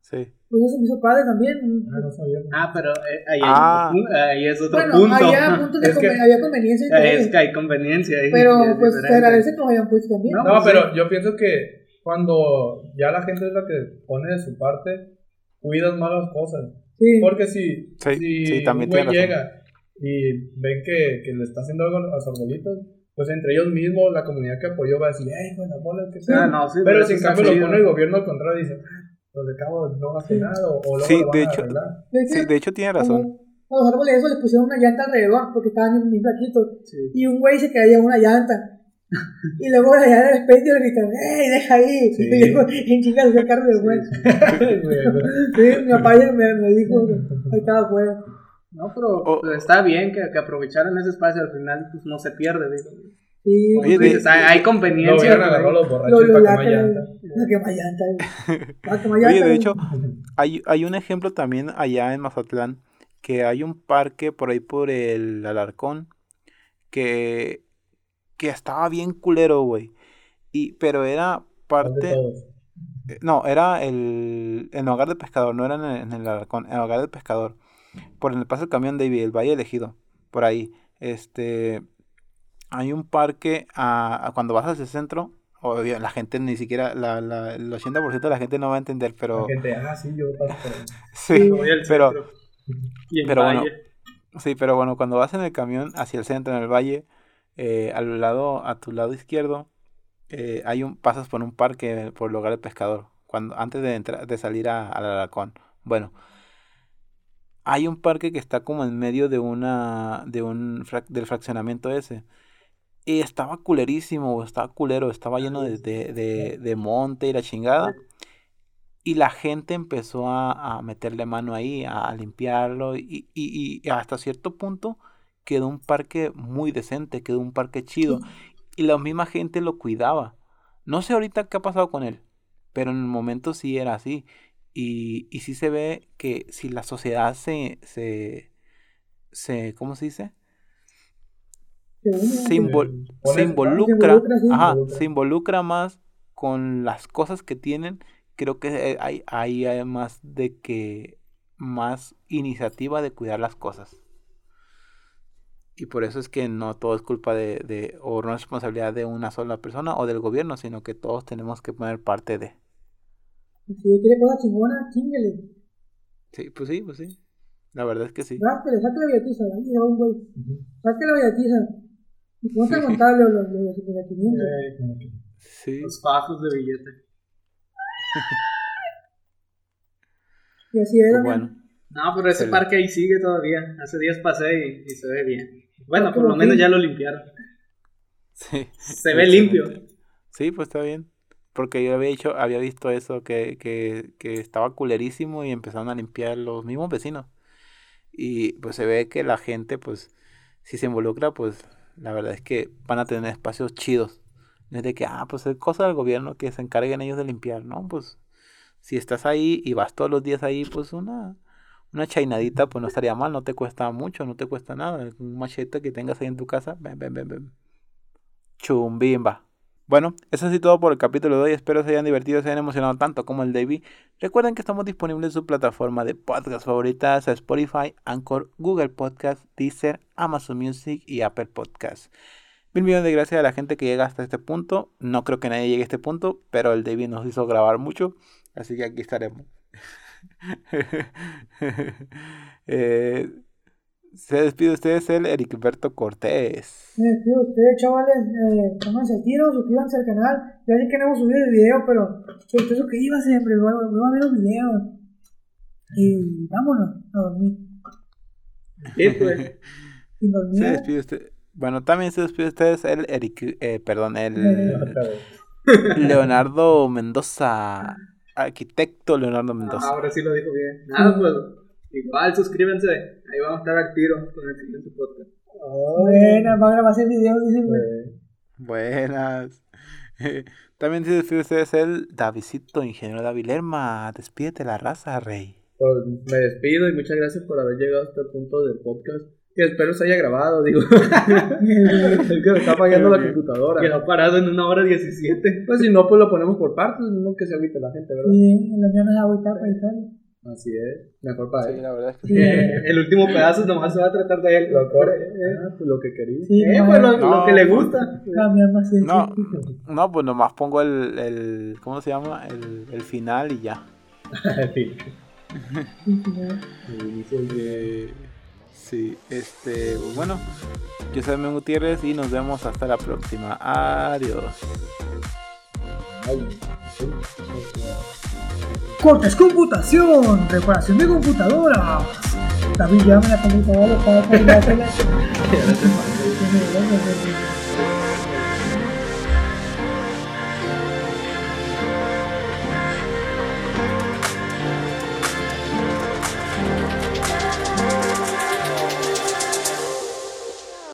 sí.
Pues eso se me hizo padre también.
Ah, no sabía.
Ah, pero eh, ahí,
Ah.
ahí es otro
bueno,
punto.
había puntos de
Es que-
había conveniencia en
es que hay conveniencia ahí.
Pero pues se agradece que lo hayan puesto también.
No,
No,
pues,
pero yo pienso que cuando ya la gente es la que pone de su parte, cuidas más las cosas.
Sí.
Porque si,
Sí,
si
sí, también
un güey llega y ven que, que le está haciendo algo a los arbolitos, pues entre ellos mismos, la comunidad que apoyó va a decir, ¡ay, bueno, bola, qué tal!
no, sí,
Pero
eso
si en cambio lo pone el gobierno al contrario, dice, "Ah, pues de cabo no hace nada, o, o luego
Sí,
lo
de hecho- Sí, de hecho tiene razón.
A los árboles esos les pusieron una llanta alrededor porque estaban en plaquitos.
Sí.
Y un güey se caía en una llanta. Y luego la llanta de repente le gritaron, ¡Ey, deja ahí!
Sí.
Y luego en chingas el carro del güey. (laughs) Sí, mi papá ya me, me dijo, ahí estaba afuera.
No, pero
O-
pues, está bien que, que aprovecharan ese espacio, al final pues no se pierde, digo.
Sí,
Oye,
dices, hay, conveniencia.
los borrachos
lo
para llanta.
Oye, de hecho, hay, hay un ejemplo también allá en Mazatlán, que hay un parque por ahí por el Alarcón, que, que estaba bien culero, güey. Y, pero era parte... Eh, No, era el, en el hogar del pescador, no era en el, en el Alarcón, en el hogar del pescador. Por el paso del camión David, el Valle Elegido, por ahí. Este, hay un parque, a, a cuando vas hacia el centro, obvio, la gente ni siquiera, la, la, el 80% de la gente no va a entender, pero...
La gente, ah, sí, yo paso. (laughs)
Sí, pero... pero bueno. Sí, pero bueno, cuando vas en el camión hacia el centro, en el valle, eh, al lado, a tu lado izquierdo, eh, hay un, pasas por un parque por el hogar del pescador, cuando, antes de entrar, de salir al Alarcón. Bueno, hay un parque que está como en medio de una, de un, del fraccionamiento ese. Y estaba culerísimo, estaba culero, estaba lleno de, de, de, monte y la chingada. Y la gente empezó a, a meterle mano ahí, a, a limpiarlo. Y- y hasta cierto punto quedó un parque muy decente, quedó un parque chido. Y la misma gente lo cuidaba. No sé ahorita qué ha pasado con él, pero en el momento sí era así. Y, y sí se ve que si la sociedad se, se, se ¿cómo se dice? Se, invol- involucra, ajá, se involucra más con las cosas que tienen. Creo que eh, hay, hay hay más de que más iniciativa de cuidar las cosas. Y por eso es que no todo es culpa de, de o no es responsabilidad de una sola persona o del gobierno, sino que todos tenemos que poner parte de.
Si quiere cosas chingonas, chingale.
Sí, pues sí, pues sí. La verdad es que sí.
Ráspele, saque la billetiza, ahí va un güey. La billetiza. Y ponte a contarle los, los, los, los 500.
Eh, como que-
Sí.
Los fajos de billete.
Y así era.
Pues bueno.
No, pero ese
Excelente.
parque ahí sigue todavía. Hace días pasé y, y se ve bien. Bueno, por lo menos ya lo limpiaron.
Sí.
Se ve limpio.
Sí, pues está bien. Porque yo había dicho, había visto eso, que, que, que estaba culerísimo y empezaron a limpiar los mismos vecinos. Y pues se ve que la gente, pues, si se involucra, pues la verdad es que van a tener espacios chidos. No es de que, ah, pues es cosa del gobierno que se encarguen ellos de limpiar, ¿no? Pues si estás ahí y vas todos los días ahí, pues una, una chainadita, pues no estaría mal, no te cuesta mucho, no te cuesta nada. Un machete que tengas ahí en tu casa, ven, ven, ven, ven. Chumbimba. Bueno, eso es todo por el capítulo de hoy. Espero se hayan divertido, se hayan emocionado tanto como el David. Recuerden que estamos disponibles en su plataforma de podcast favoritas, Spotify, Anchor, Google Podcast, Deezer, Amazon Music y Apple Podcast. Mil millones de gracias a la gente que llega hasta este punto. No creo que nadie llegue a este punto, pero el David nos hizo grabar mucho, así que aquí estaremos. (laughs) (laughs) Eh, se despide de ustedes el Ericberto Cortés.
Me despido de ustedes, chavales. Eh, pónganse al tiro, suscríbanse al canal. Ya sé que no hemos subido el video, pero pero usted suscríbanse siempre. Vuelvan a ver los videos. Y vámonos a dormir.
Sí, pues. (laughs)
Se despide usted. Bueno, también se despide de ustedes el Eric, eh, perdón, el. Leonardo Mendoza, arquitecto Leonardo Mendoza.
Ahora sí lo dijo bien. Nada, pues. Igual, suscríbanse. Ahí vamos a estar al tiro con el siguiente podcast.
Buena, va a grabar ese video, dicen.
Buenas. (laughs) También se despide de ustedes el Davidito, ingeniero David Lerma. Despídete la raza, rey.
Pues me despido y muchas gracias por haber llegado hasta el punto del podcast. Que espero se haya grabado, digo. (laughs) es que me está fallando la computadora.
Quedó parado en una hora 17.
Pues si no, pues lo ponemos por partes, no que se agüite la gente, ¿verdad?
Sí, en la mía no es agüita para editar.
Así es, mejor para
Sí,
él.
la verdad es que
Sí, (laughs)
el último pedazo nomás se va a tratar de él.
Lo, corre, ah, pues lo que quería.
sí,
Eh, pues lo,
No,
lo que le
pues-
gusta.
Sí,
No, no, pues nomás pongo el, el ¿cómo se llama? El, el final y ya. (laughs)
El inicio
Eh, sí, este, bueno, yo soy Memo Gutiérrez y nos vemos hasta la próxima. Adiós.
Cortes computación, reparación de computadoras. David, llame la computadora para (laughs) (laughs)